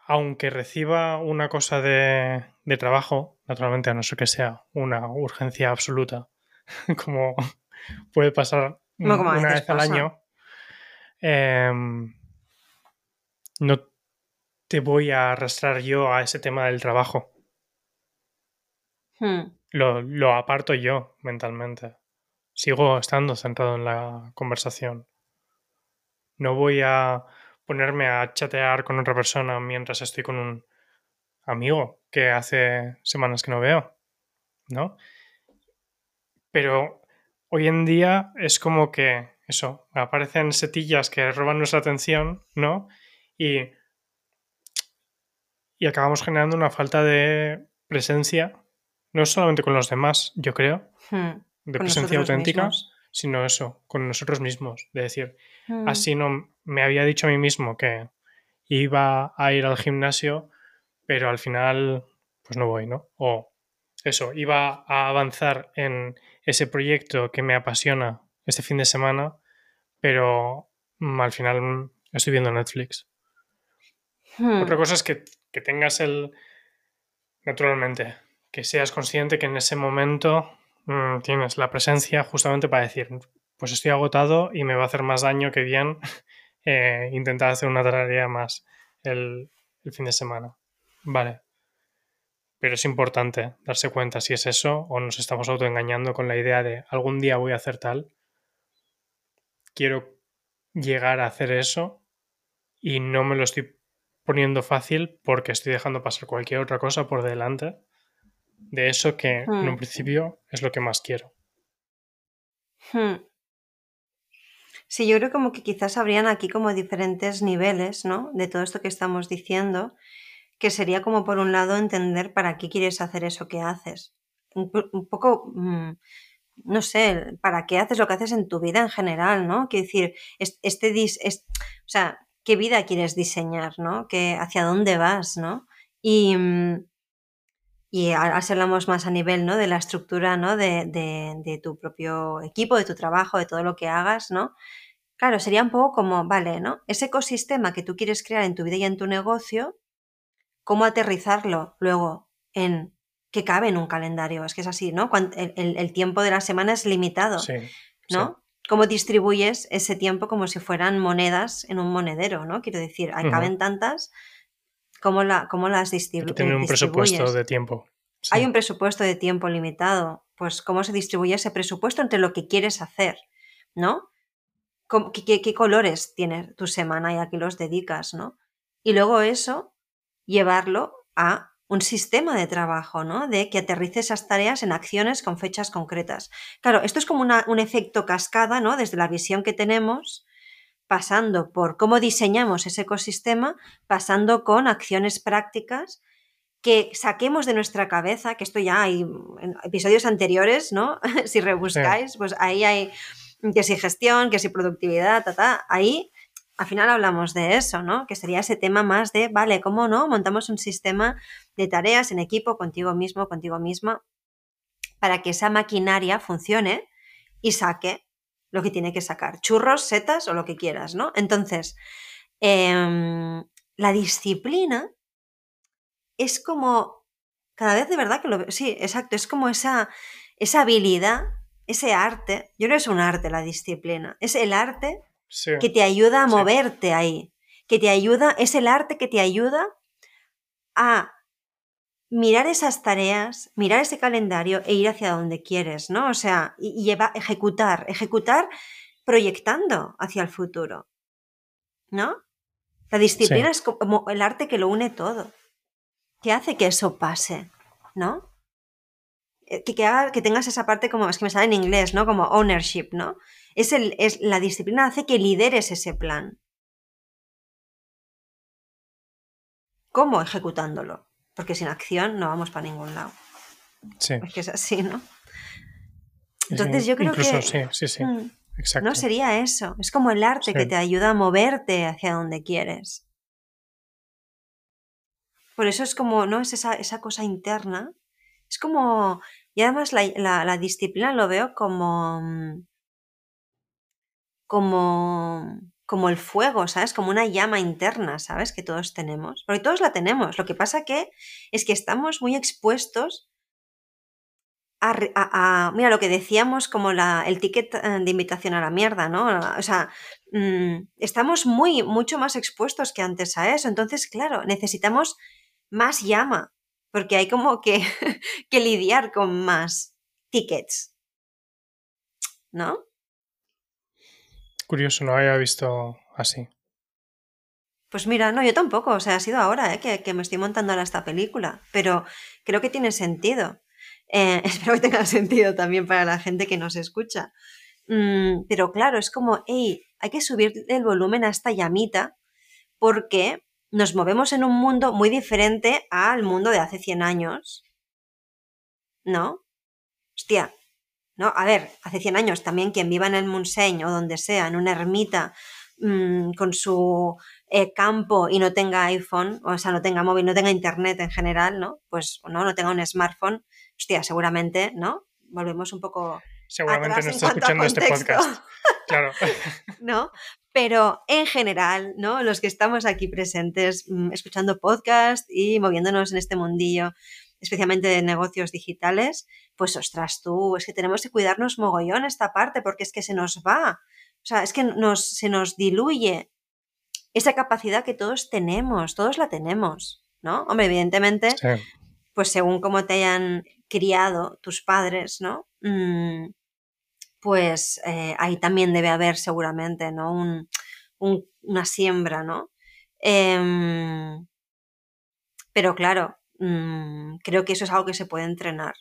aunque reciba una cosa de, trabajo, naturalmente a no ser que sea una urgencia absoluta, como puede pasar una vez al año, em, no te voy a arrastrar yo a ese tema del trabajo. Hmm. Lo, aparto yo mentalmente. Sigo estando centrado en la conversación. No voy a ponerme a chatear con otra persona mientras estoy con un amigo que hace semanas que no veo. ¿No? Pero hoy en día es como que eso, aparecen setillas que roban nuestra atención, ¿no? y, y acabamos generando una falta de presencia, no solamente con los demás, yo creo, hmm. de presencia auténtica, sino eso, con nosotros mismos, de decir, hmm. así no me había dicho a mí mismo que iba a ir al gimnasio, pero al final pues no voy, ¿no? O eso, iba a avanzar en ese proyecto que me apasiona este fin de semana, pero mm, al final estoy viendo Netflix. Otra hmm. cosa es que, tengas el. Naturalmente, que seas consciente que en ese momento mm, tienes la presencia justamente para decir, pues estoy agotado y me va a hacer más daño que bien eh, intentar hacer una tarea más el, el fin de semana. Vale. Pero es importante darse cuenta si es eso o nos estamos autoengañando con la idea de algún día voy a hacer tal. Quiero llegar a hacer eso y no me lo estoy poniendo fácil porque estoy dejando pasar cualquier otra cosa por delante de eso que en un hmm. principio es lo que más quiero. Hmm. Sí, yo creo como que quizás habrían aquí como diferentes niveles, ¿no? De todo esto que estamos diciendo, que sería como por un lado entender para qué quieres hacer eso que haces. Un, poco, mm, no sé, para qué haces lo que haces en tu vida en general, ¿no? Quiero decir, este, o sea, qué vida quieres diseñar, ¿no? Que, hacia dónde vas, ¿no? Y, mm, y así hablamos más a nivel ¿no? de la estructura ¿no? de, de, tu propio equipo, de tu trabajo, de todo lo que hagas, ¿no? Claro, sería un poco como, vale, ¿no? Ese ecosistema que tú quieres crear en tu vida y en tu negocio, ¿cómo aterrizarlo luego en que cabe en un calendario? Es que es así, ¿no? el, el, tiempo de la semana es limitado, ¿no? ¿Cómo distribuyes ese tiempo como si fueran monedas en un monedero, ¿no? Quiero decir, caben tantas, ¿Cómo, la, cómo las distribuyes? Tiene un presupuesto de tiempo. Hay un presupuesto de tiempo limitado. Pues cómo se distribuye ese presupuesto entre lo que quieres hacer, ¿no? ¿Qué, colores tiene tu semana y a qué los dedicas, ¿no? Y luego eso, llevarlo a un sistema de trabajo, ¿no? De que aterrice esas tareas en acciones con fechas concretas. Claro, esto es como un efecto cascada, ¿no? Desde la visión que tenemos pasando por cómo diseñamos ese ecosistema, pasando con acciones prácticas que saquemos de nuestra cabeza, que esto ya hay en episodios anteriores, ¿no? si rebuscáis, pues ahí hay que si gestión, que si productividad, ta, ahí al final hablamos de eso, ¿no? Que sería ese tema más de, vale, ¿cómo no? Montamos un sistema de tareas en equipo contigo mismo, contigo misma, para que esa maquinaria funcione y saque lo que tiene que sacar, churros, setas o lo que quieras, ¿no? Entonces, em, la disciplina es como, cada vez de verdad que lo veo, sí, exacto, es como esa, esa habilidad, ese arte, yo creo que es un arte la disciplina, es el arte que te ayuda a moverte ahí, que te ayuda, es el arte que te ayuda a mirar esas tareas, mirar ese calendario e ir hacia donde quieres, ¿no? O sea, y, lleva, ejecutar, ejecutar proyectando hacia el futuro, ¿no? La disciplina es como el arte que lo une todo, que hace que eso pase, ¿no? Eh, que, que, que tengas esa parte como, es que me sale en inglés, ¿no? Como ownership, ¿no? Es, el, es la disciplina hace que lideres ese plan. ¿Cómo? Ejecutándolo porque sin acción no vamos para ningún lado. Sí. Es que es así, ¿no? Entonces yo creo que... Sí, sí, sí. Mm, Exacto. No sería eso. Es como el arte que te ayuda a moverte hacia donde quieres. Por eso es como, ¿no? Es esa, esa cosa interna. Es como. Y además la, la disciplina lo veo como. Mm, como como el fuego, ¿sabes? Como una llama interna, ¿sabes? Que todos tenemos. Porque todos la tenemos. Lo que pasa que es que estamos muy expuestos a, mira, lo que decíamos como la, el ticket eh, de invitación a la mierda, ¿no? O sea, mm, estamos muy, mucho más expuestos que antes a eso. Entonces, claro, necesitamos más llama, porque hay como que, que lidiar con más tickets, ¿no? Curioso, no había visto así. Pues mira, no, yo tampoco. O sea, ha sido ahora ¿eh? que, me estoy montando ahora esta película. Pero creo que tiene sentido. Eh, espero que tenga sentido también para la gente que nos escucha. Mm, pero claro, es como, hey, hay que subir el volumen a esta llamita porque nos movemos en un mundo muy diferente al mundo de hace 100 años. ¿No? Hostia, ¿no? A ver, hace 100 años también quien viva en el Munseny o donde sea, en una ermita, mm, con su eh, campo y no tenga iPhone, o sea, no tenga móvil, no tenga internet en general, ¿no? Pues no, no tenga un smartphone, hostia, seguramente, ¿no? Volvemos un poco. Seguramente no está escuchando este podcast. Claro. ¿No? Pero en general, ¿no? Los que estamos aquí presentes, mm, escuchando podcast y moviéndonos en este mundillo, especialmente de negocios digitales, pues ostras tú, es que tenemos que cuidarnos mogollón esta parte porque es que se nos va. O sea, es que nos, se nos diluye esa capacidad que todos tenemos, todos la tenemos, ¿no? Hombre, evidentemente, pues según cómo te hayan criado tus padres, ¿no? Mm, pues eh, ahí también debe haber seguramente, ¿no? Un, una siembra, ¿no? Em, pero claro, Mm, creo que eso es algo que se puede entrenar.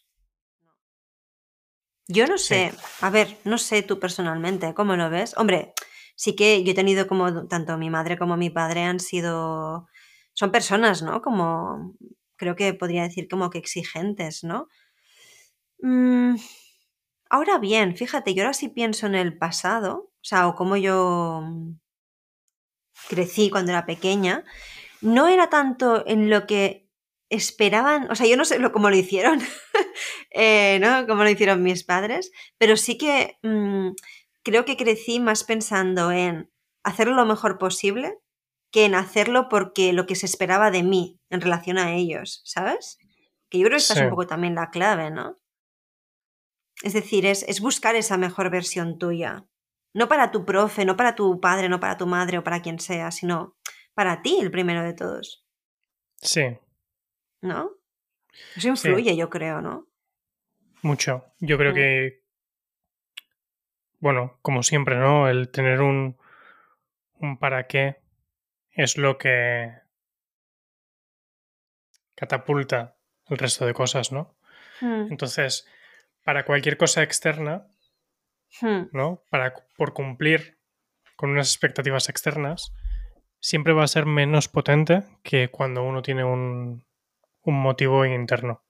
Yo no sé, a ver, no sé tú personalmente, ¿cómo lo ves? Hombre, sí que yo he tenido como tanto mi madre como mi padre han sido, son personas, ¿no? Como, creo que podría decir como que exigentes, ¿no? Mm, ahora bien, fíjate, yo ahora sí pienso en el pasado, o sea, o cómo yo crecí cuando era pequeña, no era tanto en lo que esperaban, o sea, yo no sé lo, cómo lo hicieron, eh, ¿no? Cómo lo hicieron mis padres, pero sí que mm, creo que crecí más pensando en hacerlo lo mejor posible que en hacerlo porque lo que se esperaba de mí en relación a ellos, ¿sabes? Que yo creo que esta es un poco también la clave, ¿no? Es decir, es, es buscar esa mejor versión tuya. No para tu profe, no para tu padre, no para tu madre o para quien sea, sino para ti, el primero de todos. Sí. ¿No? Eso influye, yo creo, ¿no? Mucho. Yo creo mm. que, bueno, como siempre, ¿no? El tener un, un para qué es lo que catapulta el resto de cosas, ¿no? Mm. Entonces, para cualquier cosa externa, Hmm. ¿no? Para, por cumplir con unas expectativas externas, siempre va a ser menos potente que cuando uno tiene un, un motivo interno.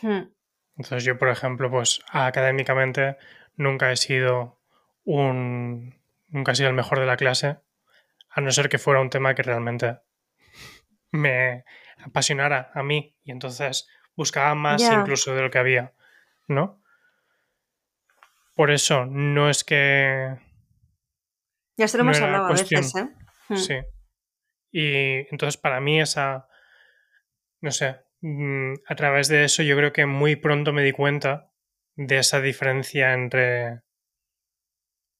Hmm. Entonces yo, por ejemplo, pues académicamente nunca he sido un... nunca he sido el mejor de la clase, a no ser que fuera un tema que realmente me apasionara a mí y entonces buscaba más incluso de lo que había. ¿no? Por eso, no es que. Ya se lo hemos hablado a veces, ¿eh? Hmm. Sí. Y entonces, para mí, esa. No sé. Mm, a través de eso, yo creo que muy pronto me di cuenta de esa diferencia entre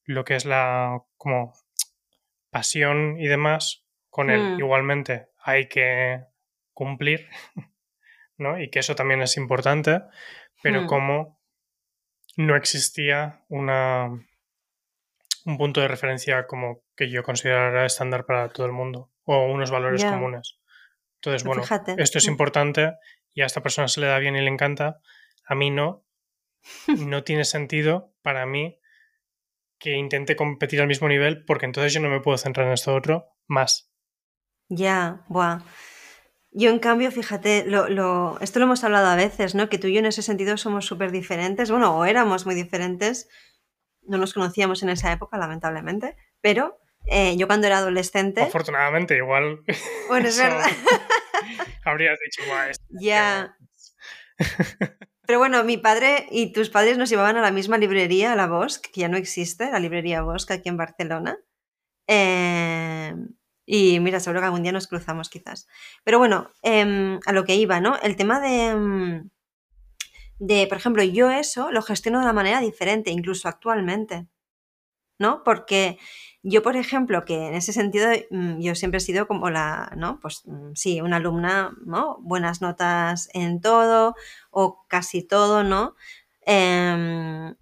lo que es la. como. pasión y demás. Con él, hmm. igualmente, hay que cumplir, ¿no? Y que eso también es importante pero hmm. como no existía una, un punto de referencia como que yo considerara estándar para todo el mundo o unos valores comunes. Entonces, bueno, esto es hmm. importante y a esta persona se le da bien y le encanta, a mí no. No tiene sentido para mí que intente competir al mismo nivel porque entonces yo no me puedo centrar en esto otro más. Ya, buah. Yo, en cambio, fíjate, lo, esto lo hemos hablado a veces, ¿no? Que tú y yo en ese sentido somos súper diferentes. Bueno, o éramos muy diferentes. No nos conocíamos en esa época, lamentablemente. Pero eh, yo cuando era adolescente. Afortunadamente, igual. Bueno, es verdad. Habrías dicho, guay. Ya. Pero bueno, mi padre y tus padres nos llevaban a la misma librería, a la Bosque, que ya no existe, la librería Bosque aquí en Barcelona. Eh, y mira, seguro que algún día nos cruzamos quizás. Pero bueno, em, a lo que iba, ¿no? El tema de, em, de, por ejemplo, yo eso lo gestiono de una manera diferente, incluso actualmente. ¿No? Porque yo, por ejemplo, que en ese sentido mm, yo siempre he sido como la, ¿no? Pues mm, sí, una alumna, ¿no? Buenas notas en todo o casi todo, ¿no? Em,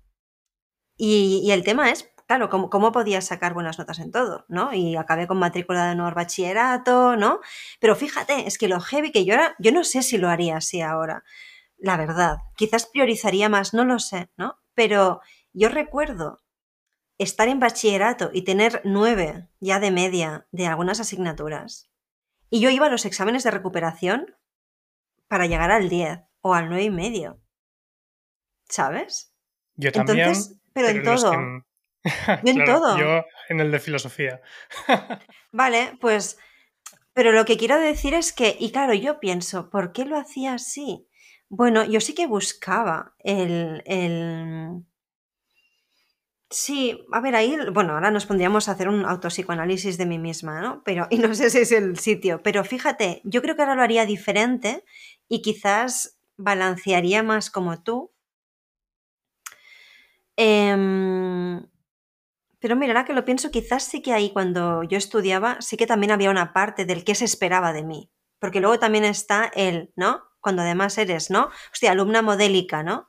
y, y, el tema es claro, ¿cómo, ¿cómo podías sacar buenas notas en todo? ¿no? Y acabé con matrícula de nuevo bachillerato, ¿no? Pero fíjate, es que lo heavy que yo era, yo no sé si lo haría así ahora, la verdad. Quizás priorizaría más, no lo sé, ¿no? Pero yo recuerdo estar en bachillerato y tener nueve ya de media de algunas asignaturas. Y yo iba a los exámenes de recuperación para llegar al 10 o al nueve y medio. ¿Sabes? Yo también. pero, en todo. en todo. Yo en el de filosofía. vale, pues. Pero lo que quiero decir es que, y claro, yo pienso, ¿por qué lo hacía así? Bueno, yo sí que buscaba el, el... Sí, a ver, ahí, bueno, ahora nos pondríamos a hacer un autopsicoanálisis de mí misma, ¿no? Pero, y no sé si es el sitio, pero fíjate, yo creo que ahora lo haría diferente y quizás balancearía más como tú. Eh, pero mira, ahora que lo pienso, quizás sí que ahí cuando yo estudiaba, sí que también había una parte del que se esperaba de mí. Porque luego también está el, ¿no? Cuando además eres, ¿no? Hostia, alumna modélica, ¿no?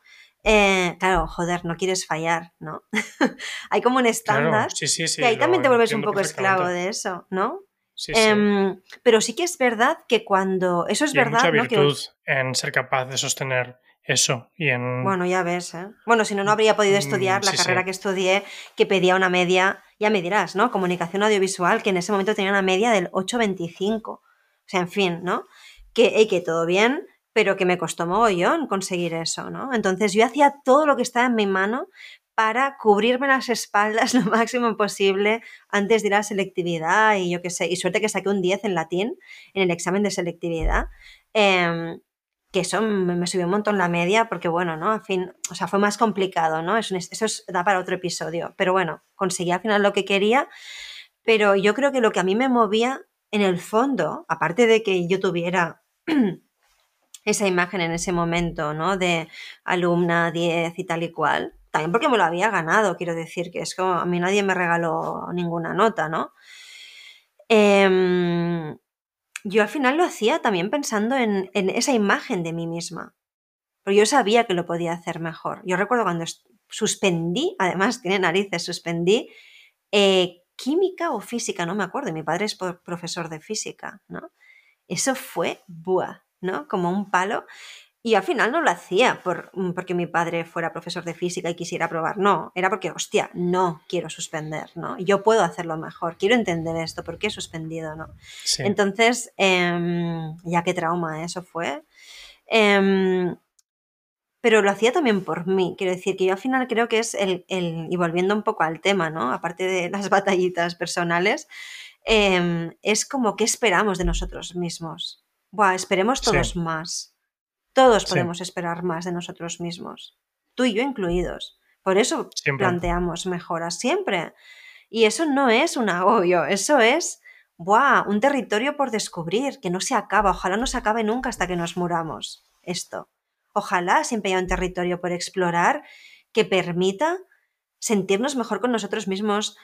Eh, claro, joder, no quieres fallar, ¿no? Hay como un estándar. sí, sí, sí, y ahí también te vuelves un poco esclavo de eso, ¿no? Sí, sí. Em, pero sí que es verdad que cuando. Eso es Y hay verdad, mucha ¿no? Que- virtud en ser capaz de sostener eso y en... Bueno, ya ves, ¿eh? Bueno, si no, no habría podido Mm, estudiar la sí, carrera que estudié, que pedía una media, ya me dirás, ¿no? Comunicación audiovisual, que en ese momento tenía una media del 8,25. O sea, en fin, ¿no? Que, hey, que todo bien, pero que me costó mogollón conseguir eso, ¿no? Entonces yo hacía todo lo que estaba en mi mano para cubrirme las espaldas lo máximo posible antes de ir a selectividad y yo qué sé, y suerte que saqué un 10 en latín en el examen de selectividad. Em, que eso me, subió un montón la media porque bueno, ¿no? Al fin, o sea, fue más complicado, ¿no? Es un- eso es- da para otro episodio, pero bueno, conseguí al final lo que quería, pero yo creo que lo que a mí me movía en el fondo, aparte de que yo tuviera esa imagen en ese momento, ¿no? De alumna 10 y tal y cual, también porque me lo había ganado, quiero decir, que es como a mí nadie me regaló ninguna nota, ¿no? Em, yo al final lo hacía también pensando en, esa imagen de mí misma. Pero yo sabía que lo podía hacer mejor. Yo recuerdo cuando suspendí, además tiene narices, suspendí eh, química o física, no me acuerdo. Mi padre es profesor de física, ¿no? Eso fue, buah, ¿no? Como un palo. Y al final no lo hacía por, mm, porque mi padre fuera profesor de física y quisiera probar. No, era porque, hostia, no quiero suspender, ¿no? Yo puedo hacerlo mejor, quiero entender esto, ¿por qué he suspendido, no? Sí. Entonces, em, ya qué trauma eso fue. Em, pero lo hacía también por mí. Quiero decir que yo al final creo que es el, el- y volviendo un poco al tema, ¿no? Aparte de las batallitas personales, em, es como qué esperamos de nosotros mismos. Buah, esperemos Sí. todos más. Todos Sí. podemos esperar más de nosotros mismos. Tú y yo incluidos. Por eso Siempre. planteamos mejoras siempre. Y eso no es un agobio, eso es ¡buah! un territorio por descubrir, que no se acaba. Ojalá no se acabe nunca hasta que nos muramos. Esto. Ojalá siempre haya un territorio por explorar que permita sentirnos mejor con nosotros mismos,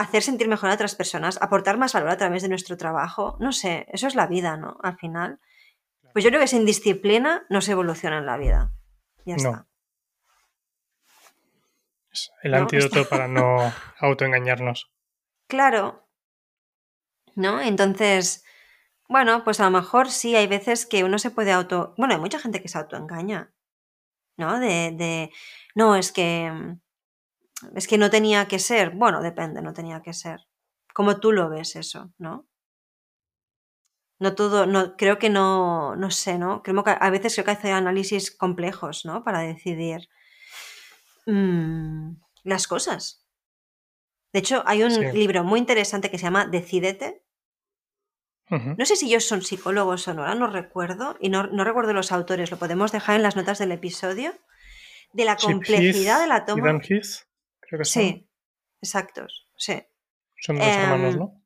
hacer sentir mejor a otras personas, aportar más valor a través de nuestro trabajo. No sé, eso es la vida, ¿no? Al final. Pues yo creo que sin disciplina no se evoluciona en la vida. Ya No. está. Es el No, antídoto para no autoengañarnos. Claro. ¿No? Entonces, bueno, pues a lo mejor sí hay veces que uno se puede auto. Bueno, hay mucha gente que se autoengaña. ¿No? De, de. No, es que. Es que no tenía que ser. Bueno, depende, no tenía que ser. Como tú lo ves eso, ¿no? No todo, no, creo que no, no sé, ¿no? Creo que a veces creo que hace análisis complejos, ¿no? Para decidir mm, las cosas. De hecho, hay un Sí. libro muy interesante que se llama Decídete. No sé si ellos son psicólogos o no, ahora no recuerdo, y no, no recuerdo los autores, lo podemos dejar en las notas del episodio, de la complejidad de la toma. Heath, creo que son. Sí, exactos, sí. Son dos hermanos, Em, ¿no?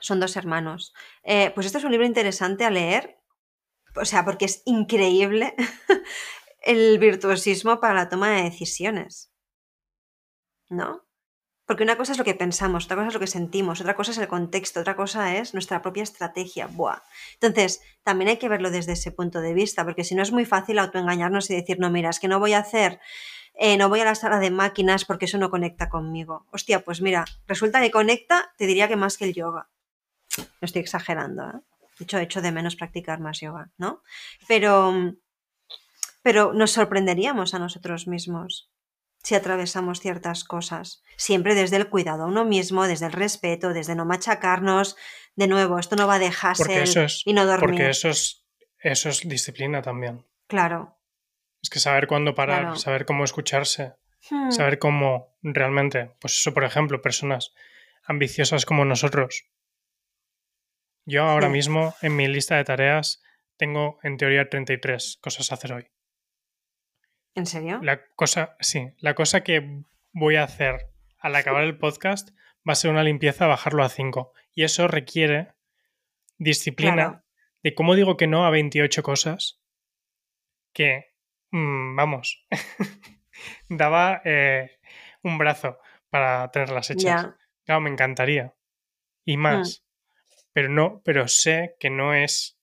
Son dos hermanos. Eh, pues este es un libro interesante a leer, o sea, porque es increíble el virtuosismo para la toma de decisiones. ¿No? Porque una cosa es lo que pensamos, otra cosa es lo que sentimos, otra cosa es el contexto, otra cosa es nuestra propia estrategia. Buah. Entonces, también hay que verlo desde ese punto de vista, porque si no es muy fácil autoengañarnos y decir, no, mira, es que no voy a hacer, eh, no voy a la sala de máquinas porque eso no conecta conmigo. Hostia, pues mira, resulta que conecta, te diría que más que el yoga. No estoy exagerando, ¿eh? De hecho, echo de menos practicar más yoga, ¿no? Pero, pero nos sorprenderíamos a nosotros mismos si atravesamos ciertas cosas. Siempre desde el cuidado a uno mismo, desde el respeto, desde no machacarnos. De nuevo, esto no va a dejarse es, y no dormir. porque eso es, eso es disciplina también. Claro. Es que saber cuándo parar, Claro. saber cómo escucharse, Hmm, saber cómo realmente, pues eso, por ejemplo, personas ambiciosas como nosotros. Yo ahora Sí. mismo en mi lista de tareas tengo en teoría 33 cosas a hacer hoy. ¿En serio? La cosa, sí, la cosa que voy a hacer al acabar el podcast va a ser una limpieza, bajarlo a 5. Y eso requiere disciplina Claro. de cómo digo que no a 28 cosas que, mm, vamos, daba eh, un brazo para tenerlas hechas. Ya. Claro, me encantaría. Y más. Pero no, pero sé que no es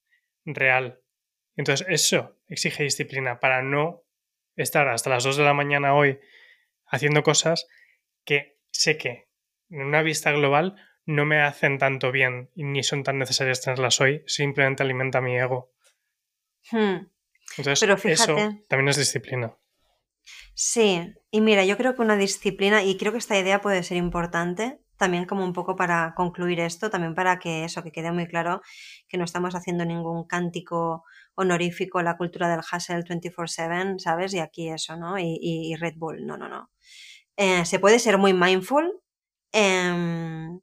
real. Entonces, eso exige disciplina para no estar hasta las 2 de la mañana hoy haciendo cosas que sé que en una vista global no me hacen tanto bien y ni son tan necesarias tenerlas hoy, simplemente alimenta mi ego. Hmm. Entonces, Pero eso fíjate. también es disciplina. Sí, y mira, yo creo que una disciplina, y creo que esta idea puede ser importante, también como un poco para concluir esto, también para que eso, que quede muy claro que no estamos haciendo ningún cántico honorífico a la cultura del hustle 24/7, ¿sabes? Y aquí eso, ¿no? Y, y- y Red Bull, no, no, no. Eh, se puede ser muy mindful em,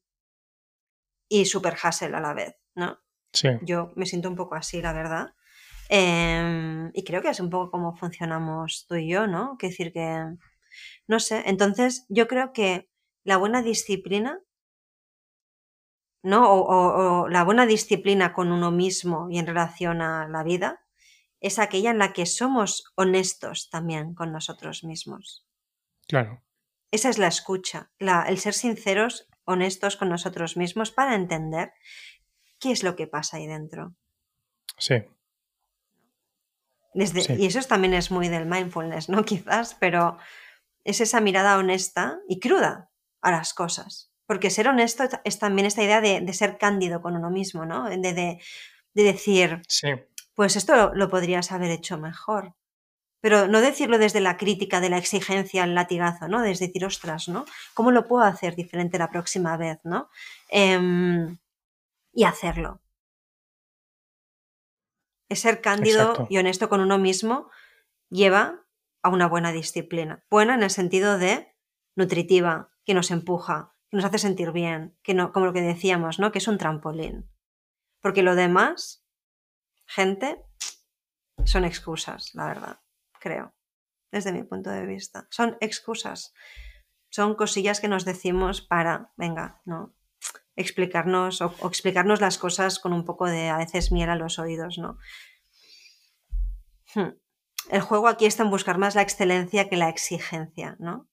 y super hustle a la vez, ¿no? Sí, Yo me siento un poco así, la verdad. Em, y creo que es un poco como funcionamos tú y yo, ¿no? Que decir que, no sé, entonces yo creo que la buena disciplina, ¿no? O, o- o la buena disciplina con uno mismo y en relación a la vida es aquella en la que somos honestos también con nosotros mismos. claro. Esa es la escucha, la- el ser sinceros, honestos con nosotros mismos para entender qué es lo que pasa ahí dentro. Sí, Desde- Sí. Y eso es- también es muy del mindfulness, ¿no? Quizás, pero es esa mirada honesta y cruda a las cosas. Porque ser honesto es también esta idea de, de ser cándido con uno mismo, ¿no? De, de- de decir, sí, pues esto lo, lo podrías haber hecho mejor. Pero no decirlo desde la crítica, de la exigencia, el latigazo, ¿no? Desde decir, ostras, ¿no? ¿Cómo lo puedo hacer diferente la próxima vez, ¿no? Em, y hacerlo. Es ser cándido Exacto. y honesto con uno mismo lleva a una buena disciplina. Buena en el sentido de nutritiva, que nos empuja, que nos hace sentir bien, que no, como lo que decíamos, ¿no? Que es un trampolín. Porque lo demás, gente, son excusas, la verdad, creo, desde mi punto de vista. Son excusas. Son cosillas que nos decimos para, venga, ¿no? Explicarnos o, o explicarnos las cosas con un poco de a veces miel a los oídos, ¿no? Hmm. El juego aquí está en buscar más la excelencia que la exigencia, ¿no?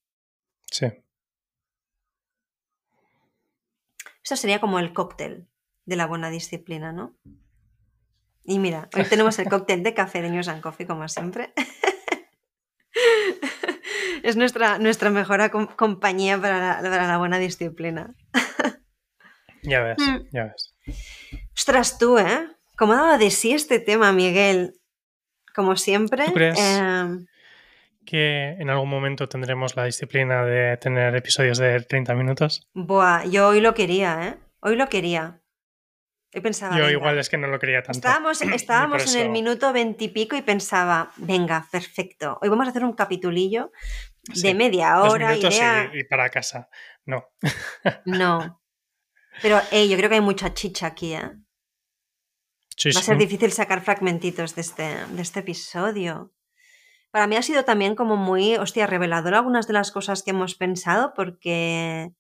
sí. Eso sería como el cóctel de la buena disciplina, ¿no? Y mira, hoy tenemos el cóctel de café de News and Coffee, como siempre. es nuestra, nuestra mejor compañía para la, para la buena disciplina. Ya ves, Mm. ya ves. Ostras, tú, ¿eh? ¿Cómo daba de sí este tema, Miguel? Como siempre. ¿Tú crees? eh, Que en algún momento tendremos la disciplina de tener episodios de 30 minutos. buah, yo hoy lo quería, ¿eh? Hoy lo quería. Hoy pensaba. Yo venga. igual es que no lo quería tanto. Estábamos, Y estábamos en el minuto veintipico y, pensaba, venga, perfecto. Hoy vamos a hacer un capitulillo de media dos hora. y- y, para casa. No. No. Pero ey, yo creo que hay mucha chicha aquí, ¿eh? Sí, Va a sí. ser difícil sacar fragmentitos de este, de este episodio. Para mí ha sido también como muy, hostia, revelador algunas de las cosas que hemos pensado porque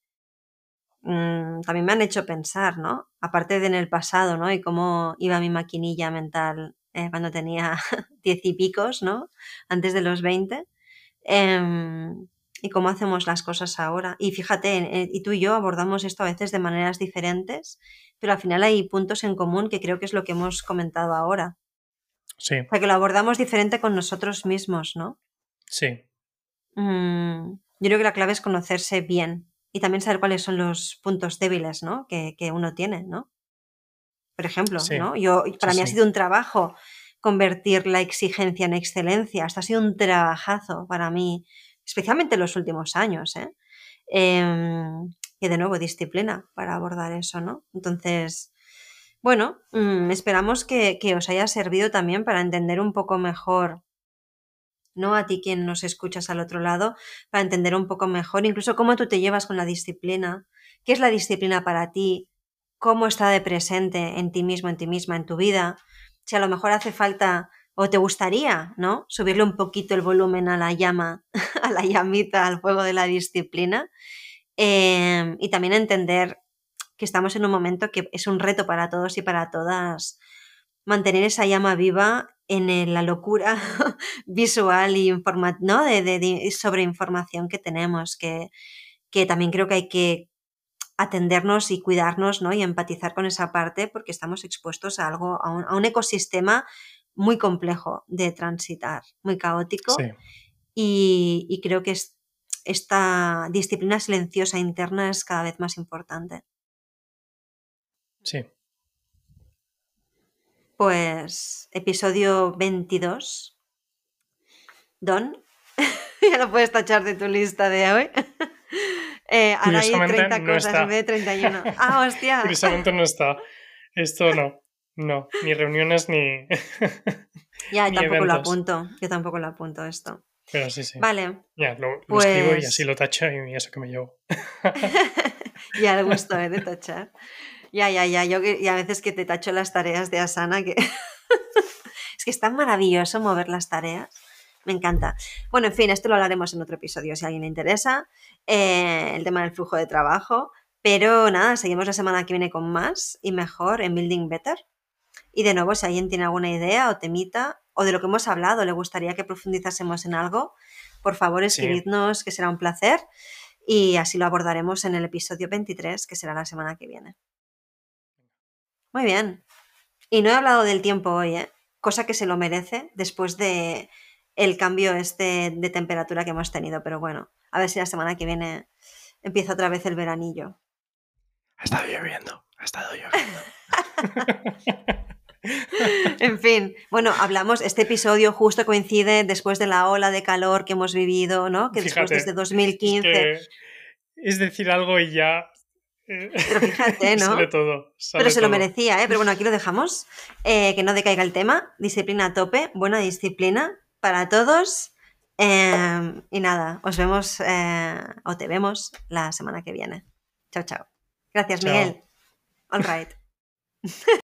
mm, también me han hecho pensar, ¿no? Aparte de en el pasado, ¿no? Y cómo iba mi maquinilla mental eh, cuando tenía diez y picos, ¿no? Antes de los 20. Em, y cómo hacemos las cosas ahora. Y fíjate, eh, y tú y yo abordamos esto a veces de maneras diferentes, pero al final hay puntos en común que creo que es lo que hemos comentado ahora. Sí, O sea, que lo abordamos diferente con nosotros mismos, ¿no? sí, Mm, yo creo que la clave es conocerse bien y también saber cuáles son los puntos débiles, ¿no? Que, que uno tiene, ¿no? Por ejemplo, Sí, ¿no? Yo, para sí, mí ha sido un trabajo convertir la exigencia en excelencia. Esto ha sido un trabajazo para mí, especialmente en los últimos años, ¿eh? Em, y de nuevo, disciplina para abordar eso, ¿no? Entonces, bueno, mm, esperamos que, que os haya servido también para entender un poco mejor, ¿no? A ti quien nos escuchas al otro lado, para entender un poco mejor, incluso cómo tú te llevas con la disciplina, qué es la disciplina para ti, cómo está de presente en ti mismo, en ti misma, en tu vida, si a lo mejor hace falta o te gustaría, ¿no? Subirle un poquito el volumen a la llama, a la llamita, al fuego de la disciplina. Eh, y también entender que estamos en un momento que es un reto para todos y para todas mantener esa llama viva en la locura visual y informa de sobreinformación que tenemos, que, que también creo que hay que atendernos y cuidarnos ¿no? y empatizar con esa parte porque estamos expuestos a algo, a un ecosistema muy complejo de transitar, muy caótico sí. y, y creo que es- esta disciplina silenciosa interna es cada vez más importante. Sí. Pues episodio 22. Don, ya lo puedes tachar de tu lista de hoy. Eh, ahora hay Curiosamente, 30 no cosas está. en vez de 31. Ah, hostia. Curiosamente no está. Esto no. No. Ni reuniones ni. Ya, ni tampoco lo apunto. Yo tampoco lo apunto esto. Pero sí, sí. Vale, Ya, lo, lo escribo y Pues- así lo tacho y eso que me llevo. ya el gusto ¿eh? de tachar. Ya, ya, ya. Yo que- y a veces que te tacho las tareas de Asana, que es que es tan maravilloso mover las tareas. Me encanta. Bueno, en fin, esto lo hablaremos en otro episodio si a alguien le interesa. eh, el tema del flujo de trabajo. Pero nada, seguimos la semana que viene con más y mejor en Building Better. Y de nuevo, si alguien tiene alguna idea o temita o de lo que hemos hablado, le gustaría que profundizásemos en algo, por favor Sí. escribidnos, que será un placer. Y así lo abordaremos en el episodio 23, que será la semana que viene. Muy bien. Y no he hablado del tiempo hoy, ¿eh? cosa que se lo merece después de el cambio este de temperatura que hemos tenido. Pero bueno, a ver si la semana que viene empieza otra vez el veranillo. Ha estado lloviendo. Ha estado lloviendo. En fin, bueno, hablamos, este episodio justo coincide después de la ola de calor que hemos vivido, ¿no? Que después desde 2015... Es, que es decir algo y ya. eh, Pero fíjate, ¿no? sale todo. sale Pero se lo merecía, ¿eh? Pero bueno, aquí lo dejamos. Eh, que no decaiga el tema. Disciplina a tope, buena disciplina para todos. Eh, y nada, os vemos eh, o te vemos la semana que viene. Chao, chao. Gracias, Chao. Miguel. All right.